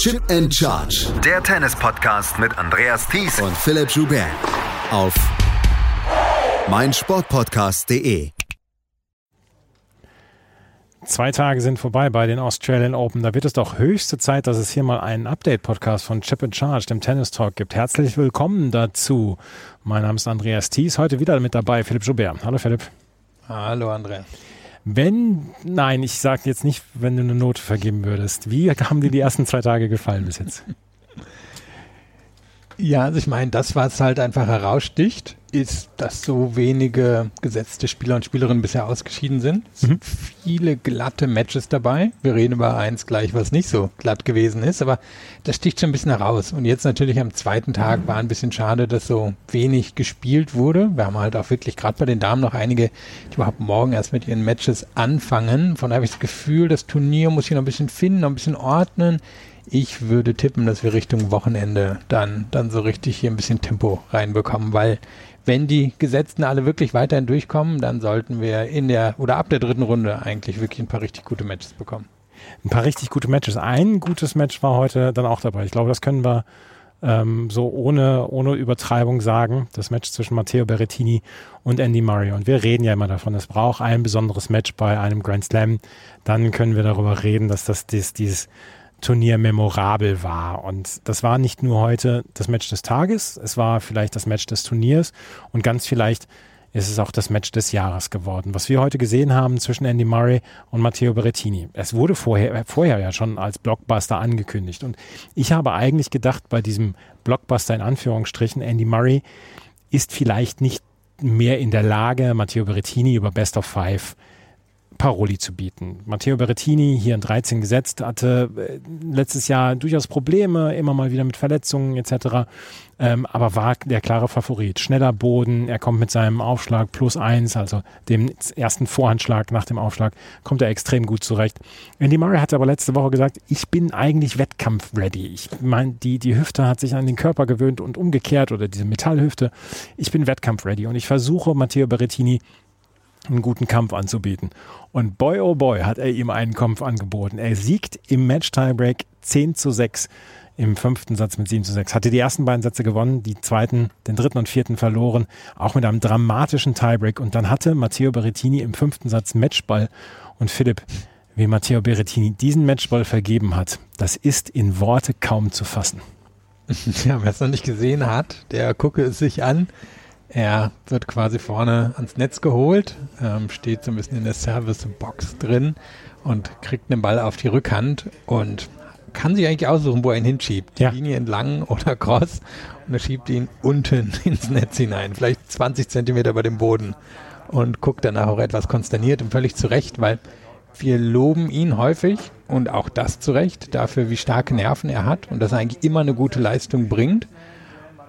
Chip and Charge. Der Tennis-Podcast mit Andreas Thies und Philipp Joubert. Auf meinsportpodcast.de. Zwei Tage sind vorbei bei den Australian Open. Da wird es doch höchste Zeit, dass es hier mal einen Update-Podcast von Chip and Charge, dem Tennis Talk, gibt. Herzlich willkommen dazu. Mein Name ist Andreas Thies. Heute wieder mit dabei Philipp Joubert. Hallo Philipp. Hallo Andreas. Wenn, nein, ich sage jetzt nicht, wenn du eine Note vergeben würdest. Wie haben dir die ersten zwei Tage gefallen bis jetzt? Ja, also ich meine, das, was halt einfach heraussticht, ist, dass so wenige gesetzte Spieler und Spielerinnen bisher ausgeschieden sind. Es sind mhm. viele glatte Matches dabei. Wir reden über eins gleich, was nicht so glatt gewesen ist, aber das sticht schon ein bisschen heraus. Und jetzt natürlich am zweiten Tag war ein bisschen schade, dass so wenig gespielt wurde. Wir haben halt auch wirklich gerade bei den Damen noch einige, die überhaupt morgen erst mit ihren Matches anfangen. Von daher habe ich das Gefühl, das Turnier muss ich noch ein bisschen finden, noch ein bisschen ordnen. Ich würde tippen, dass wir Richtung Wochenende dann, dann so richtig hier ein bisschen Tempo reinbekommen, weil wenn die Gesetzten alle wirklich weiterhin durchkommen, dann sollten wir in der oder ab der dritten Runde eigentlich wirklich ein paar richtig gute Matches bekommen. Ein paar richtig gute Matches. Ein gutes Match war heute dann auch dabei. Ich glaube, das können wir ähm, so ohne, ohne Übertreibung sagen. Das Match zwischen Matteo Berrettini und Andy Murray. Und wir reden ja immer davon, es braucht ein besonderes Match bei einem Grand Slam. Dann können wir darüber reden, dass das, das dieses Turnier memorabel war. Und das war nicht nur heute das Match des Tages, es war vielleicht das Match des Turniers und ganz vielleicht ist es auch das Match des Jahres geworden. Was wir heute gesehen haben zwischen Andy Murray und Matteo Berrettini. Es wurde vorher, vorher ja schon als Blockbuster angekündigt. Und ich habe eigentlich gedacht, bei diesem Blockbuster in Anführungsstrichen, Andy Murray ist vielleicht nicht mehr in der Lage, Matteo Berrettini über Best of Five Paroli zu bieten. Matteo Berrettini, hier in 13 gesetzt, hatte äh, letztes Jahr durchaus Probleme, immer mal wieder mit Verletzungen etc., ähm, aber war der klare Favorit. Schneller Boden, er kommt mit seinem Aufschlag plus eins, also dem ersten Vorhandschlag nach dem Aufschlag, kommt er extrem gut zurecht. Andy Murray hat aber letzte Woche gesagt, ich bin eigentlich Wettkampf-ready. Ich meine, die, die Hüfte hat sich an den Körper gewöhnt und umgekehrt oder diese Metallhüfte. Ich bin Wettkampf-ready und ich versuche Matteo Berrettini einen guten Kampf anzubieten. Und boy, oh boy, hat er ihm einen Kampf angeboten. Er siegt im Match-Tiebreak 10 zu 6 im fünften Satz mit 7 zu 6. Hatte die ersten beiden Sätze gewonnen, die zweiten, den dritten und vierten verloren, auch mit einem dramatischen Tiebreak. Und dann hatte Matteo Berrettini im fünften Satz Matchball. Und Philipp, wie Matteo Berrettini diesen Matchball vergeben hat, das ist in Worte kaum zu fassen. Ja, wer es noch nicht gesehen hat, der gucke es sich an. Er wird quasi vorne ans Netz geholt, ähm, steht so ein bisschen in der Service-Box drin und kriegt den Ball auf die Rückhand und kann sich eigentlich aussuchen, wo er ihn hinschiebt. Die ja. Linie entlang oder cross und er schiebt ihn unten ins Netz hinein, vielleicht 20 Zentimeter über dem Boden und guckt danach auch etwas konsterniert und völlig zurecht, weil wir loben ihn häufig und auch das zurecht dafür, wie starke Nerven er hat und dass er eigentlich immer eine gute Leistung bringt.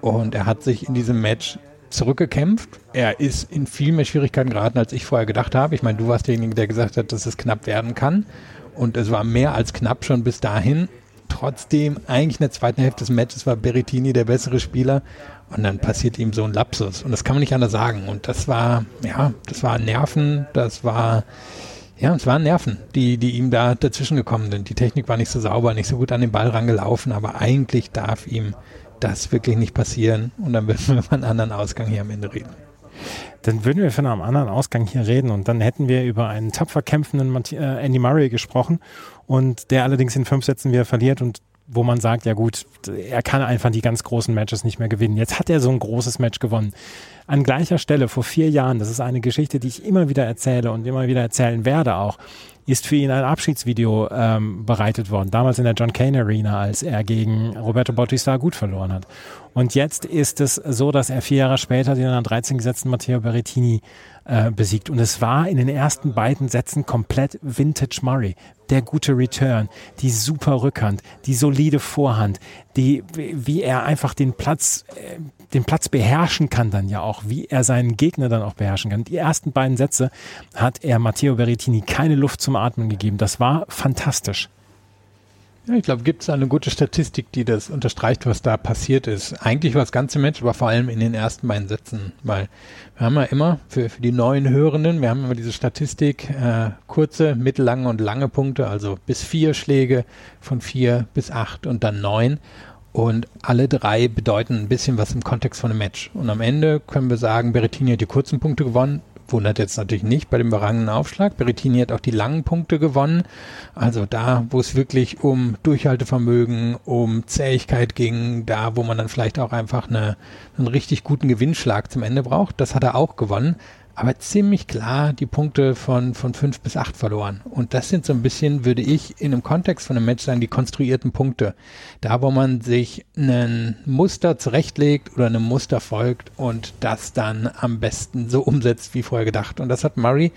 Und er hat sich in diesem Match zurückgekämpft. Er ist in viel mehr Schwierigkeiten geraten, als ich vorher gedacht habe. Ich meine, du warst derjenige, der gesagt hat, dass es knapp werden kann. Und es war mehr als knapp schon bis dahin. Trotzdem, eigentlich in der zweiten Hälfte des Matches war Berrettini der bessere Spieler. Und dann passiert ihm so ein Lapsus. Und das kann man nicht anders sagen. Und das war, ja, das war Nerven, das war, ja, es waren Nerven, die, die ihm da dazwischen gekommen sind. Die Technik war nicht so sauber, nicht so gut an den Ball rangelaufen, aber eigentlich darf ihm das wirklich nicht passieren und dann würden wir über einen anderen Ausgang hier am Ende reden. Dann würden wir von einem anderen Ausgang hier reden und dann hätten wir über einen tapfer kämpfenden äh, Andy Murray gesprochen und der allerdings in fünf Sätzen wieder verliert und wo man sagt, ja gut, er kann einfach die ganz großen Matches nicht mehr gewinnen. Jetzt hat er so ein großes Match gewonnen. An gleicher Stelle vor vier Jahren, das ist eine Geschichte, die ich immer wieder erzähle und immer wieder erzählen werde auch ist für ihn ein Abschiedsvideo ähm, bereitet worden. Damals in der John Kane Arena, als er gegen Roberto Bautista gut verloren hat. Und jetzt ist es so, dass er vier Jahre später den an 13 gesetzten Matteo Berrettini äh, besiegt. Und es war in den ersten beiden Sätzen komplett Vintage Murray. Der gute Return, die super Rückhand, die solide Vorhand, die, wie er einfach den Platz, äh, den Platz beherrschen kann dann ja auch, wie er seinen Gegner dann auch beherrschen kann. Die ersten beiden Sätze hat er Matteo Berrettini keine Luft zum Atmen gegeben. Das war fantastisch. Ja, ich glaube, gibt es eine gute Statistik, die das unterstreicht, was da passiert ist. Eigentlich war das ganze Match, aber vor allem in den ersten beiden Sätzen, weil wir haben ja immer für, für die neuen Hörenden, wir haben immer diese Statistik, äh, kurze, mittellange und lange Punkte, also bis vier Schläge, von vier bis acht und dann neun. Und alle drei bedeuten ein bisschen was im Kontext von einem Match. Und am Ende können wir sagen, Berrettini hat die kurzen Punkte gewonnen, wundert jetzt natürlich nicht bei dem überragenden Aufschlag. Berrettini hat auch die langen Punkte gewonnen. Also da, wo es wirklich um Durchhaltevermögen, um Zähigkeit ging, da, wo man dann vielleicht auch einfach eine, einen richtig guten Gewinnschlag zum Ende braucht, das hat er auch gewonnen aber ziemlich klar die Punkte von, von fünf bis acht verloren. Und das sind so ein bisschen, würde ich in einem Kontext von einem Match sagen, die konstruierten Punkte. Da, wo man sich ein Muster zurechtlegt oder einem Muster folgt und das dann am besten so umsetzt wie vorher gedacht. Und das hat Murray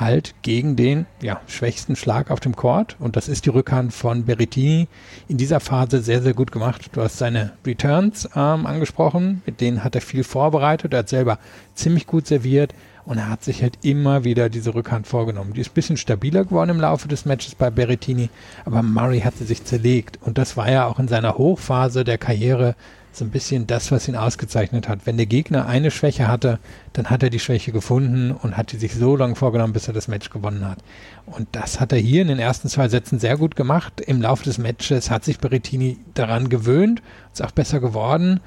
halt gegen den ja, schwächsten Schlag auf dem Court. Und das ist die Rückhand von Berrettini in dieser Phase sehr, sehr gut gemacht. Du hast seine Returns ähm, angesprochen, mit denen hat er viel vorbereitet. Er hat selber ziemlich gut serviert. Und er hat sich halt immer wieder diese Rückhand vorgenommen. Die ist ein bisschen stabiler geworden im Laufe des Matches bei Berrettini, aber Murray hatte sich zerlegt. Und das war ja auch in seiner Hochphase der Karriere so ein bisschen das, was ihn ausgezeichnet hat. Wenn der Gegner eine Schwäche hatte, dann hat er die Schwäche gefunden und hat die sich so lange vorgenommen, bis er das Match gewonnen hat. Und das hat er hier in den ersten zwei Sätzen sehr gut gemacht. Im Laufe des Matches hat sich Berrettini daran gewöhnt, ist auch besser geworden.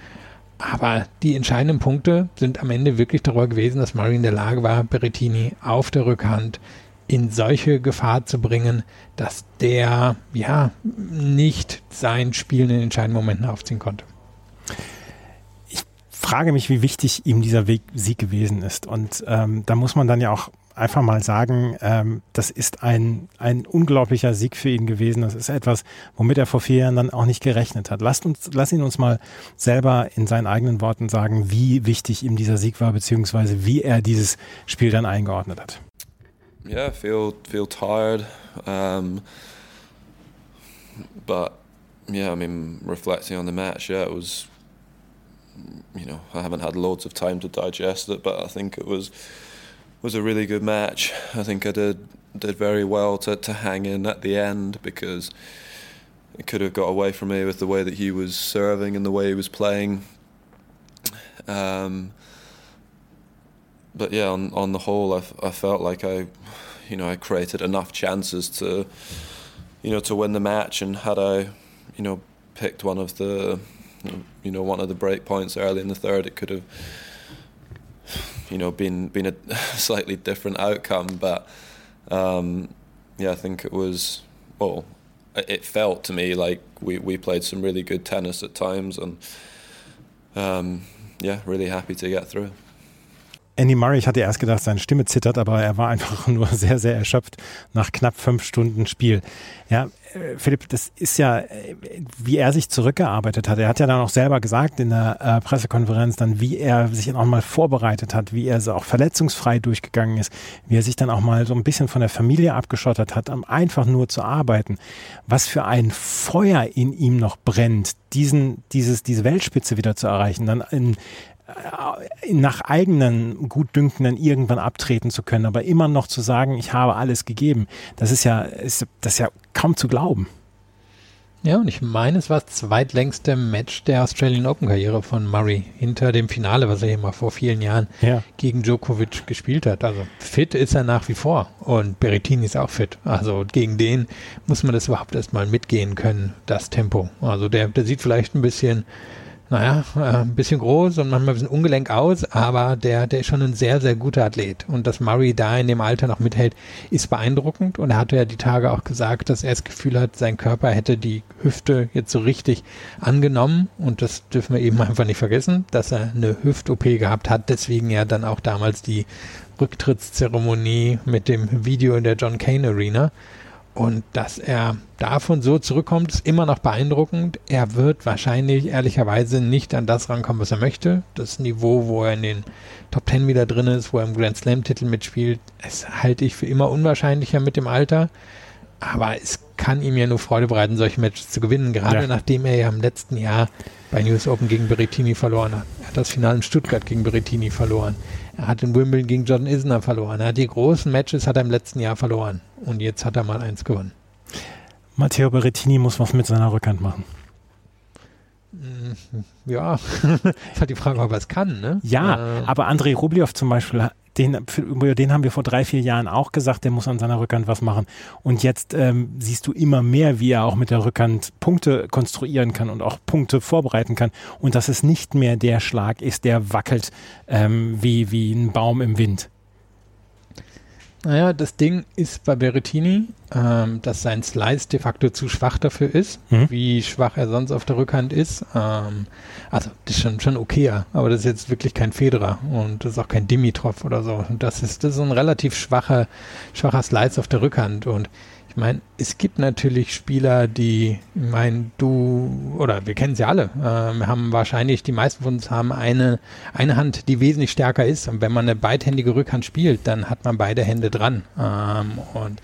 Aber die entscheidenden Punkte sind am Ende wirklich darüber gewesen, dass Murray in der Lage war, Berrettini auf der Rückhand in solche Gefahr zu bringen, dass der ja nicht sein Spiel in den entscheidenden Momenten aufziehen konnte. Ich frage mich, wie wichtig ihm dieser Weg Sieg gewesen ist. Und ähm, da muss man dann ja auch einfach mal sagen, ähm, das ist ein, ein unglaublicher Sieg für ihn gewesen. Das ist etwas, womit er vor vier Jahren dann auch nicht gerechnet hat. Lasst uns, lass ihn uns mal selber in seinen eigenen Worten sagen, wie wichtig ihm dieser Sieg war, beziehungsweise wie er dieses Spiel dann eingeordnet hat. Yeah, feel feel tired, um, but yeah, I mean, reflecting on the match, yeah, it was, you know, I haven't had loads of time to digest it, but I think it was. was a really good match. I think I did did very well to, to hang in at the end because it could have got away from me with the way that he was serving and the way he was playing. Um, but yeah, on on the whole, I, I felt like I, you know, I created enough chances to, you know, to win the match. And had I, you know, picked one of the, you know, one of the break points early in the third, it could have you know been been a slightly different outcome. But um, yeah, I think it was well. It felt to me like we, we played some really good tennis at times, and um, yeah, really happy to get through. Andy Murray, ich hatte erst gedacht, seine Stimme zittert, aber er war einfach nur sehr, sehr erschöpft nach knapp fünf Stunden Spiel. Ja, Philipp, das ist ja, äh, wie er sich zurückgearbeitet hat. Er hat ja dann auch selber gesagt in der äh, Pressekonferenz dann, wie er sich dann auch mal vorbereitet hat, wie er so auch verletzungsfrei durchgegangen ist, wie er sich dann auch mal so ein bisschen von der Familie abgeschottet hat, um einfach nur zu arbeiten. Was für ein Feuer in ihm noch brennt, diesen, dieses, diese Weltspitze wieder zu erreichen, dann in, äh, nach eigenen Gutdünken irgendwann abtreten zu können, aber immer noch zu sagen, ich habe alles gegeben, das ist ja, ist, das ist ja kaum zu glauben. Ja, und ich meine, es war das zweitlängste Match der Australian Open Karriere von Murray hinter dem Finale, was er hier mal vor vielen Jahren ja. gegen Djokovic gespielt hat. Also fit ist er nach wie vor und Berrettini ist auch fit. Also gegen den muss man das überhaupt erstmal mitgehen können, das Tempo. Also der, der sieht vielleicht ein bisschen naja, äh, ein bisschen groß und manchmal ein bisschen ungelenk aus, aber der, der ist schon ein sehr, sehr guter Athlet. Und dass Murray da in dem Alter noch mithält, ist beeindruckend. Und er hatte ja die Tage auch gesagt, dass er das Gefühl hat, sein Körper hätte die Hüfte jetzt so richtig angenommen. Und das dürfen wir eben einfach nicht vergessen, dass er eine Hüft-OP gehabt hat. Deswegen ja dann auch damals die Rücktrittszeremonie mit dem Video in der John Kane Arena. Und dass er davon so zurückkommt, ist immer noch beeindruckend. Er wird wahrscheinlich ehrlicherweise nicht an das rankommen, was er möchte. Das Niveau, wo er in den Top Ten wieder drin ist, wo er im Grand Slam Titel mitspielt, das halte ich für immer unwahrscheinlicher mit dem Alter. Aber es kann ihm ja nur Freude bereiten, solche Matches zu gewinnen, gerade ja. nachdem er ja im letzten Jahr bei News Open gegen Berrettini verloren hat. Er hat das Finale in Stuttgart gegen Berrettini verloren. Er hat in Wimbledon gegen Jordan Isner verloren. Er hat die großen Matches hat er im letzten Jahr verloren. Und jetzt hat er mal eins gewonnen. Matteo Berrettini muss was mit seiner Rückhand machen. Ja, ist halt die Frage, ob er es kann, ne? Ja, Äh, aber Andrei Rublev zum Beispiel, den, über den haben wir vor drei, vier Jahren auch gesagt, der muss an seiner Rückhand was machen. Und jetzt ähm, siehst du immer mehr, wie er auch mit der Rückhand Punkte konstruieren kann und auch Punkte vorbereiten kann. Und dass es nicht mehr der Schlag ist, der wackelt ähm, wie, wie ein Baum im Wind. Naja, das Ding ist bei Berrettini, ähm, dass sein Slice de facto zu schwach dafür ist, Mhm. wie schwach er sonst auf der Rückhand ist. Ähm, also das ist schon, schon okayer, aber das ist jetzt wirklich kein Federer und das ist auch kein Dimitrov oder so. Und das ist, das ist ein relativ schwacher, schwacher Slice auf der Rückhand und ich meine, es gibt natürlich Spieler, die, ich meine, du, oder wir kennen sie alle, ähm, haben wahrscheinlich, die meisten von uns haben eine, eine Hand, die wesentlich stärker ist. Und wenn man eine beidhändige Rückhand spielt, dann hat man beide Hände dran. Ähm, und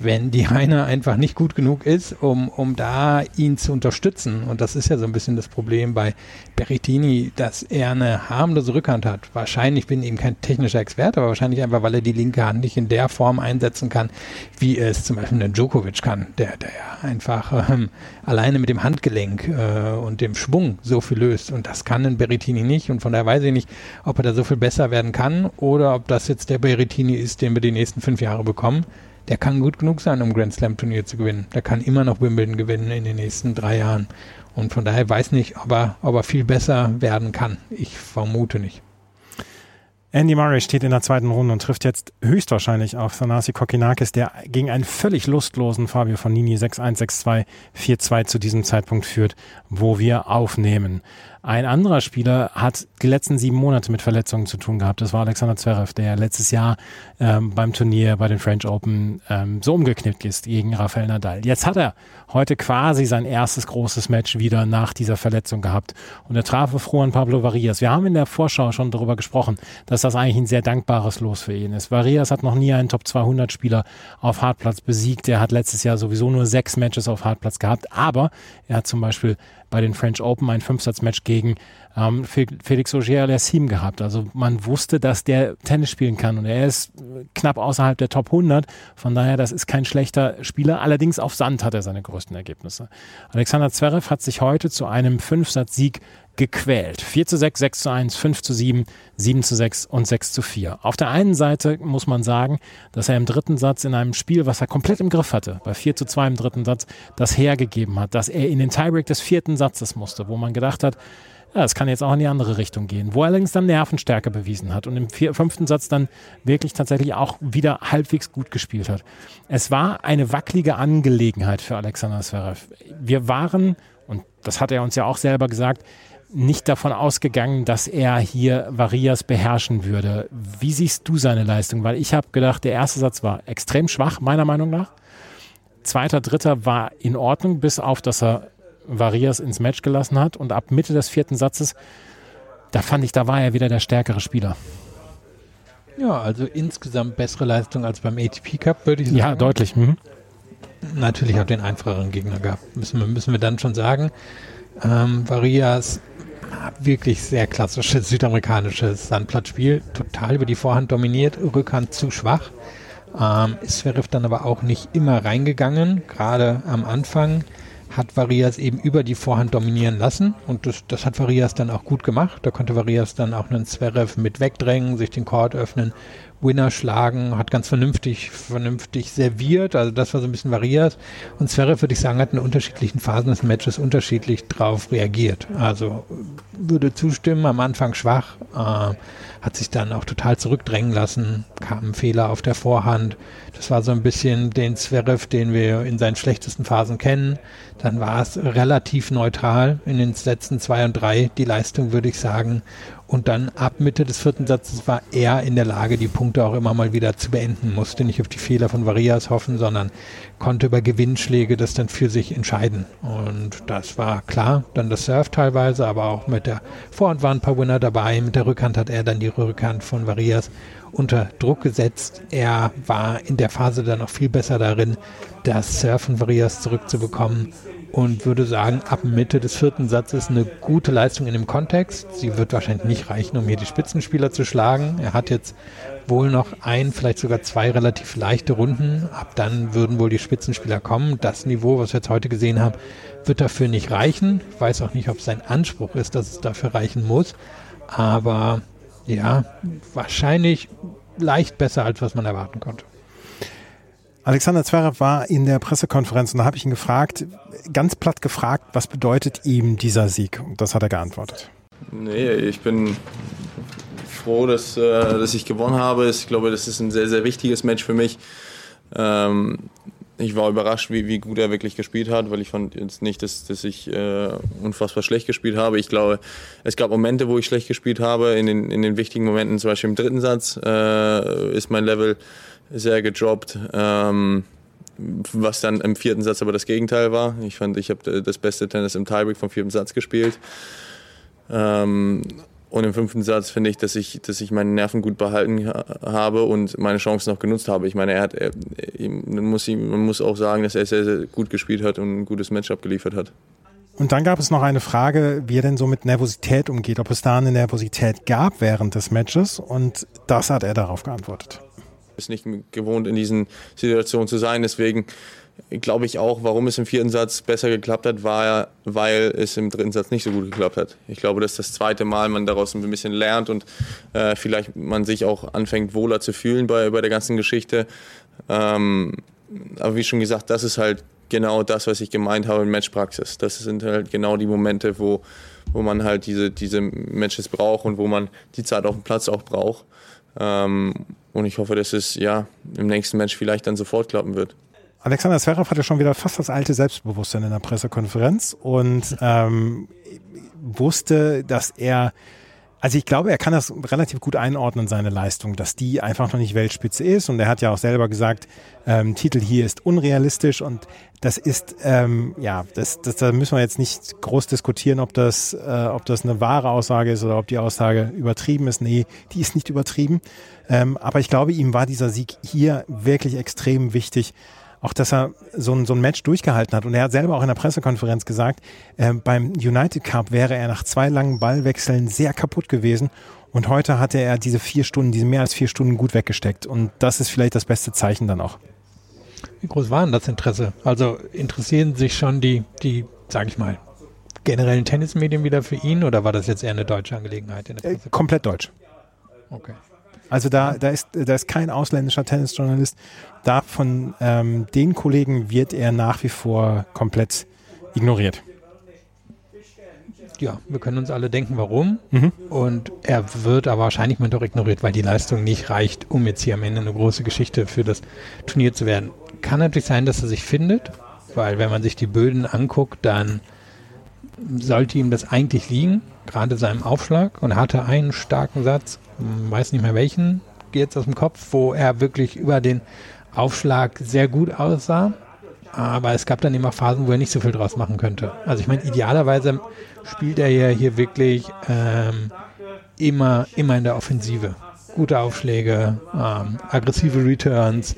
wenn die eine einfach nicht gut genug ist, um, um da ihn zu unterstützen. Und das ist ja so ein bisschen das Problem bei Berrettini, dass er eine harmlose Rückhand hat. Wahrscheinlich bin ich eben kein technischer Experte, aber wahrscheinlich einfach, weil er die linke Hand nicht in der Form einsetzen kann, wie es zum Beispiel ein Djokovic kann, der, der ja einfach ähm, alleine mit dem Handgelenk äh, und dem Schwung so viel löst. Und das kann ein Berrettini nicht. Und von daher weiß ich nicht, ob er da so viel besser werden kann oder ob das jetzt der Berrettini ist, den wir die nächsten fünf Jahre bekommen der kann gut genug sein, um Grand Slam Turnier zu gewinnen. Der kann immer noch Wimbledon gewinnen in den nächsten drei Jahren. Und von daher weiß nicht, ob er, ob er viel besser werden kann. Ich vermute nicht. Andy Murray steht in der zweiten Runde und trifft jetzt höchstwahrscheinlich auf Thanasi Kokinakis, der gegen einen völlig lustlosen Fabio Fonini 6-1, 6-2, 4-2 zu diesem Zeitpunkt führt, wo wir aufnehmen. Ein anderer Spieler hat die letzten sieben Monate mit Verletzungen zu tun gehabt. Das war Alexander Zverev, der letztes Jahr ähm, beim Turnier bei den French Open ähm, so umgeknickt ist gegen Rafael Nadal. Jetzt hat er heute quasi sein erstes großes Match wieder nach dieser Verletzung gehabt. Und er traf auf Juan Pablo Varias. Wir haben in der Vorschau schon darüber gesprochen, dass das eigentlich ein sehr dankbares Los für ihn ist. Varias hat noch nie einen Top 200 Spieler auf Hartplatz besiegt. Er hat letztes Jahr sowieso nur sechs Matches auf Hartplatz gehabt. Aber er hat zum Beispiel bei den French Open ein Fünfsatzmatch gegen ähm, Felix Auger-Aliassime gehabt. Also man wusste, dass der Tennis spielen kann und er ist knapp außerhalb der Top 100. Von daher, das ist kein schlechter Spieler. Allerdings auf Sand hat er seine größten Ergebnisse. Alexander Zverev hat sich heute zu einem Fünfsatzsieg gequält. 4 zu 6, 6 zu 1, 5 zu 7, 7 zu 6 und 6 zu 4. Auf der einen Seite muss man sagen, dass er im dritten Satz in einem Spiel, was er komplett im Griff hatte, bei 4 zu 2 im dritten Satz, das hergegeben hat, dass er in den Tiebreak des vierten Satzes musste, wo man gedacht hat, ja, es kann jetzt auch in die andere Richtung gehen, wo er allerdings dann Nervenstärke bewiesen hat und im vier, fünften Satz dann wirklich tatsächlich auch wieder halbwegs gut gespielt hat. Es war eine wackelige Angelegenheit für Alexander Zverev. Wir waren, und das hat er uns ja auch selber gesagt, nicht davon ausgegangen, dass er hier Varias beherrschen würde. Wie siehst du seine Leistung? Weil ich habe gedacht, der erste Satz war extrem schwach, meiner Meinung nach. Zweiter, dritter war in Ordnung, bis auf, dass er Varias ins Match gelassen hat. Und ab Mitte des vierten Satzes, da fand ich, da war er wieder der stärkere Spieler. Ja, also insgesamt bessere Leistung als beim ATP Cup, würde ich sagen. Ja, deutlich. Mhm. Natürlich auch den einfacheren Gegner gehabt, müssen wir, müssen wir dann schon sagen. Ähm, Varias wirklich sehr klassisches südamerikanisches Sandplatzspiel, total über die Vorhand dominiert, Rückhand zu schwach. Ähm, ist Zverev dann aber auch nicht immer reingegangen, gerade am Anfang hat Varias eben über die Vorhand dominieren lassen und das, das hat Varias dann auch gut gemacht. Da konnte Varias dann auch einen Zverev mit wegdrängen, sich den Court öffnen, Winner schlagen, hat ganz vernünftig, vernünftig serviert. Also das war so ein bisschen Varias. Und Zverev, würde ich sagen, hat in unterschiedlichen Phasen des Matches unterschiedlich drauf reagiert. Also würde zustimmen, am Anfang schwach, äh, hat sich dann auch total zurückdrängen lassen, kam ein Fehler auf der Vorhand. Das war so ein bisschen den Zverev, den wir in seinen schlechtesten Phasen kennen. Dann war es relativ neutral in den letzten zwei und drei, die Leistung, würde ich sagen. Und dann ab Mitte des vierten Satzes war er in der Lage, die Punkte auch immer mal wieder zu beenden. Musste nicht auf die Fehler von Varias hoffen, sondern konnte über Gewinnschläge das dann für sich entscheiden. Und das war klar. Dann das Surf teilweise, aber auch mit der Vorhand waren ein paar Winner dabei. Mit der Rückhand hat er dann die Rückhand von Varias unter Druck gesetzt. Er war in der Phase dann noch viel besser darin, das Surfen Varias zurückzubekommen. und würde sagen, ab Mitte des vierten Satzes eine gute Leistung in dem Kontext. Sie wird wahrscheinlich nicht reichen, um hier die Spitzenspieler zu schlagen. Er hat jetzt wohl noch ein, vielleicht sogar zwei relativ leichte Runden. Ab dann würden wohl die Spitzenspieler kommen. Das Niveau, was wir jetzt heute gesehen haben, wird dafür nicht reichen. Ich weiß auch nicht, ob es sein Anspruch ist, dass es dafür reichen muss. Aber ja, wahrscheinlich leicht besser, als was man erwarten konnte. Alexander Zverev war in der Pressekonferenz und da habe ich ihn gefragt, ganz platt gefragt, was bedeutet ihm dieser Sieg? Und das hat er geantwortet. Nee, ich bin froh, dass, äh, dass ich gewonnen habe. Ich glaube, das ist ein sehr, sehr wichtiges Match für mich. Ähm, ich war überrascht, wie, wie gut er wirklich gespielt hat, weil ich fand jetzt nicht, dass, dass ich äh, unfassbar schlecht gespielt habe. Ich glaube, es gab Momente, wo ich schlecht gespielt habe. In den, in den wichtigen Momenten, zum Beispiel im dritten Satz, äh, ist mein Level sehr gedroppt. Ähm, was dann im vierten Satz aber das Gegenteil war. Ich fand, ich habe das beste Tennis im Tiebreak vom vierten Satz gespielt. Ähm, und im fünften Satz finde ich, dass ich, dass ich meine Nerven gut behalten habe und meine Chancen noch genutzt habe. Ich meine, er hat, er, man, muss ihm, man muss auch sagen, dass er sehr, sehr gut gespielt hat und ein gutes Match abgeliefert hat. Und dann gab es noch eine Frage, wie er denn so mit Nervosität umgeht, ob es da eine Nervosität gab während des Matches. Und das hat er darauf geantwortet. Ist nicht gewohnt, in diesen Situationen zu sein. Deswegen glaube ich auch, warum es im vierten Satz besser geklappt hat, war, weil es im dritten Satz nicht so gut geklappt hat. Ich glaube, dass das zweite Mal man daraus ein bisschen lernt und äh, vielleicht man sich auch anfängt wohler zu fühlen bei, bei der ganzen Geschichte. Ähm, aber wie schon gesagt, das ist halt genau das, was ich gemeint habe in Matchpraxis. Das sind halt genau die Momente, wo, wo man halt diese, diese Matches braucht und wo man die Zeit auf dem Platz auch braucht. Ähm, und ich hoffe, dass es ja im nächsten Match vielleicht dann sofort klappen wird. Alexander Zverev hatte schon wieder fast das alte Selbstbewusstsein in der Pressekonferenz und ähm, wusste, dass er, also ich glaube, er kann das relativ gut einordnen, seine Leistung, dass die einfach noch nicht Weltspitze ist. Und er hat ja auch selber gesagt, ähm, Titel hier ist unrealistisch und das ist, ähm, ja, das, das, da müssen wir jetzt nicht groß diskutieren, ob das, äh, ob das eine wahre Aussage ist oder ob die Aussage übertrieben ist. Nee, die ist nicht übertrieben. Ähm, aber ich glaube, ihm war dieser Sieg hier wirklich extrem wichtig auch dass er so ein, so ein Match durchgehalten hat. Und er hat selber auch in der Pressekonferenz gesagt, äh, beim United Cup wäre er nach zwei langen Ballwechseln sehr kaputt gewesen. Und heute hatte er diese vier Stunden, diese mehr als vier Stunden gut weggesteckt. Und das ist vielleicht das beste Zeichen dann auch. Wie groß war denn das Interesse? Also interessieren sich schon die, die, sag ich mal, generellen Tennismedien wieder für ihn oder war das jetzt eher eine deutsche Angelegenheit? Äh, komplett deutsch. Okay. Also da, da, ist, da ist kein ausländischer Tennisjournalist. Da von ähm, den Kollegen wird er nach wie vor komplett ignoriert. Ja, wir können uns alle denken, warum. Mhm. Und er wird aber wahrscheinlich mal doch ignoriert, weil die Leistung nicht reicht, um jetzt hier am Ende eine große Geschichte für das Turnier zu werden. Kann natürlich sein, dass er sich findet, weil wenn man sich die Böden anguckt, dann sollte ihm das eigentlich liegen, gerade seinem Aufschlag. Und hatte einen starken Satz, weiß nicht mehr welchen, geht jetzt aus dem Kopf, wo er wirklich über den Aufschlag sehr gut aussah. Aber es gab dann immer Phasen, wo er nicht so viel draus machen könnte. Also ich meine, idealerweise spielt er ja hier wirklich ähm, immer, immer in der Offensive. Gute Aufschläge, ähm, aggressive Returns,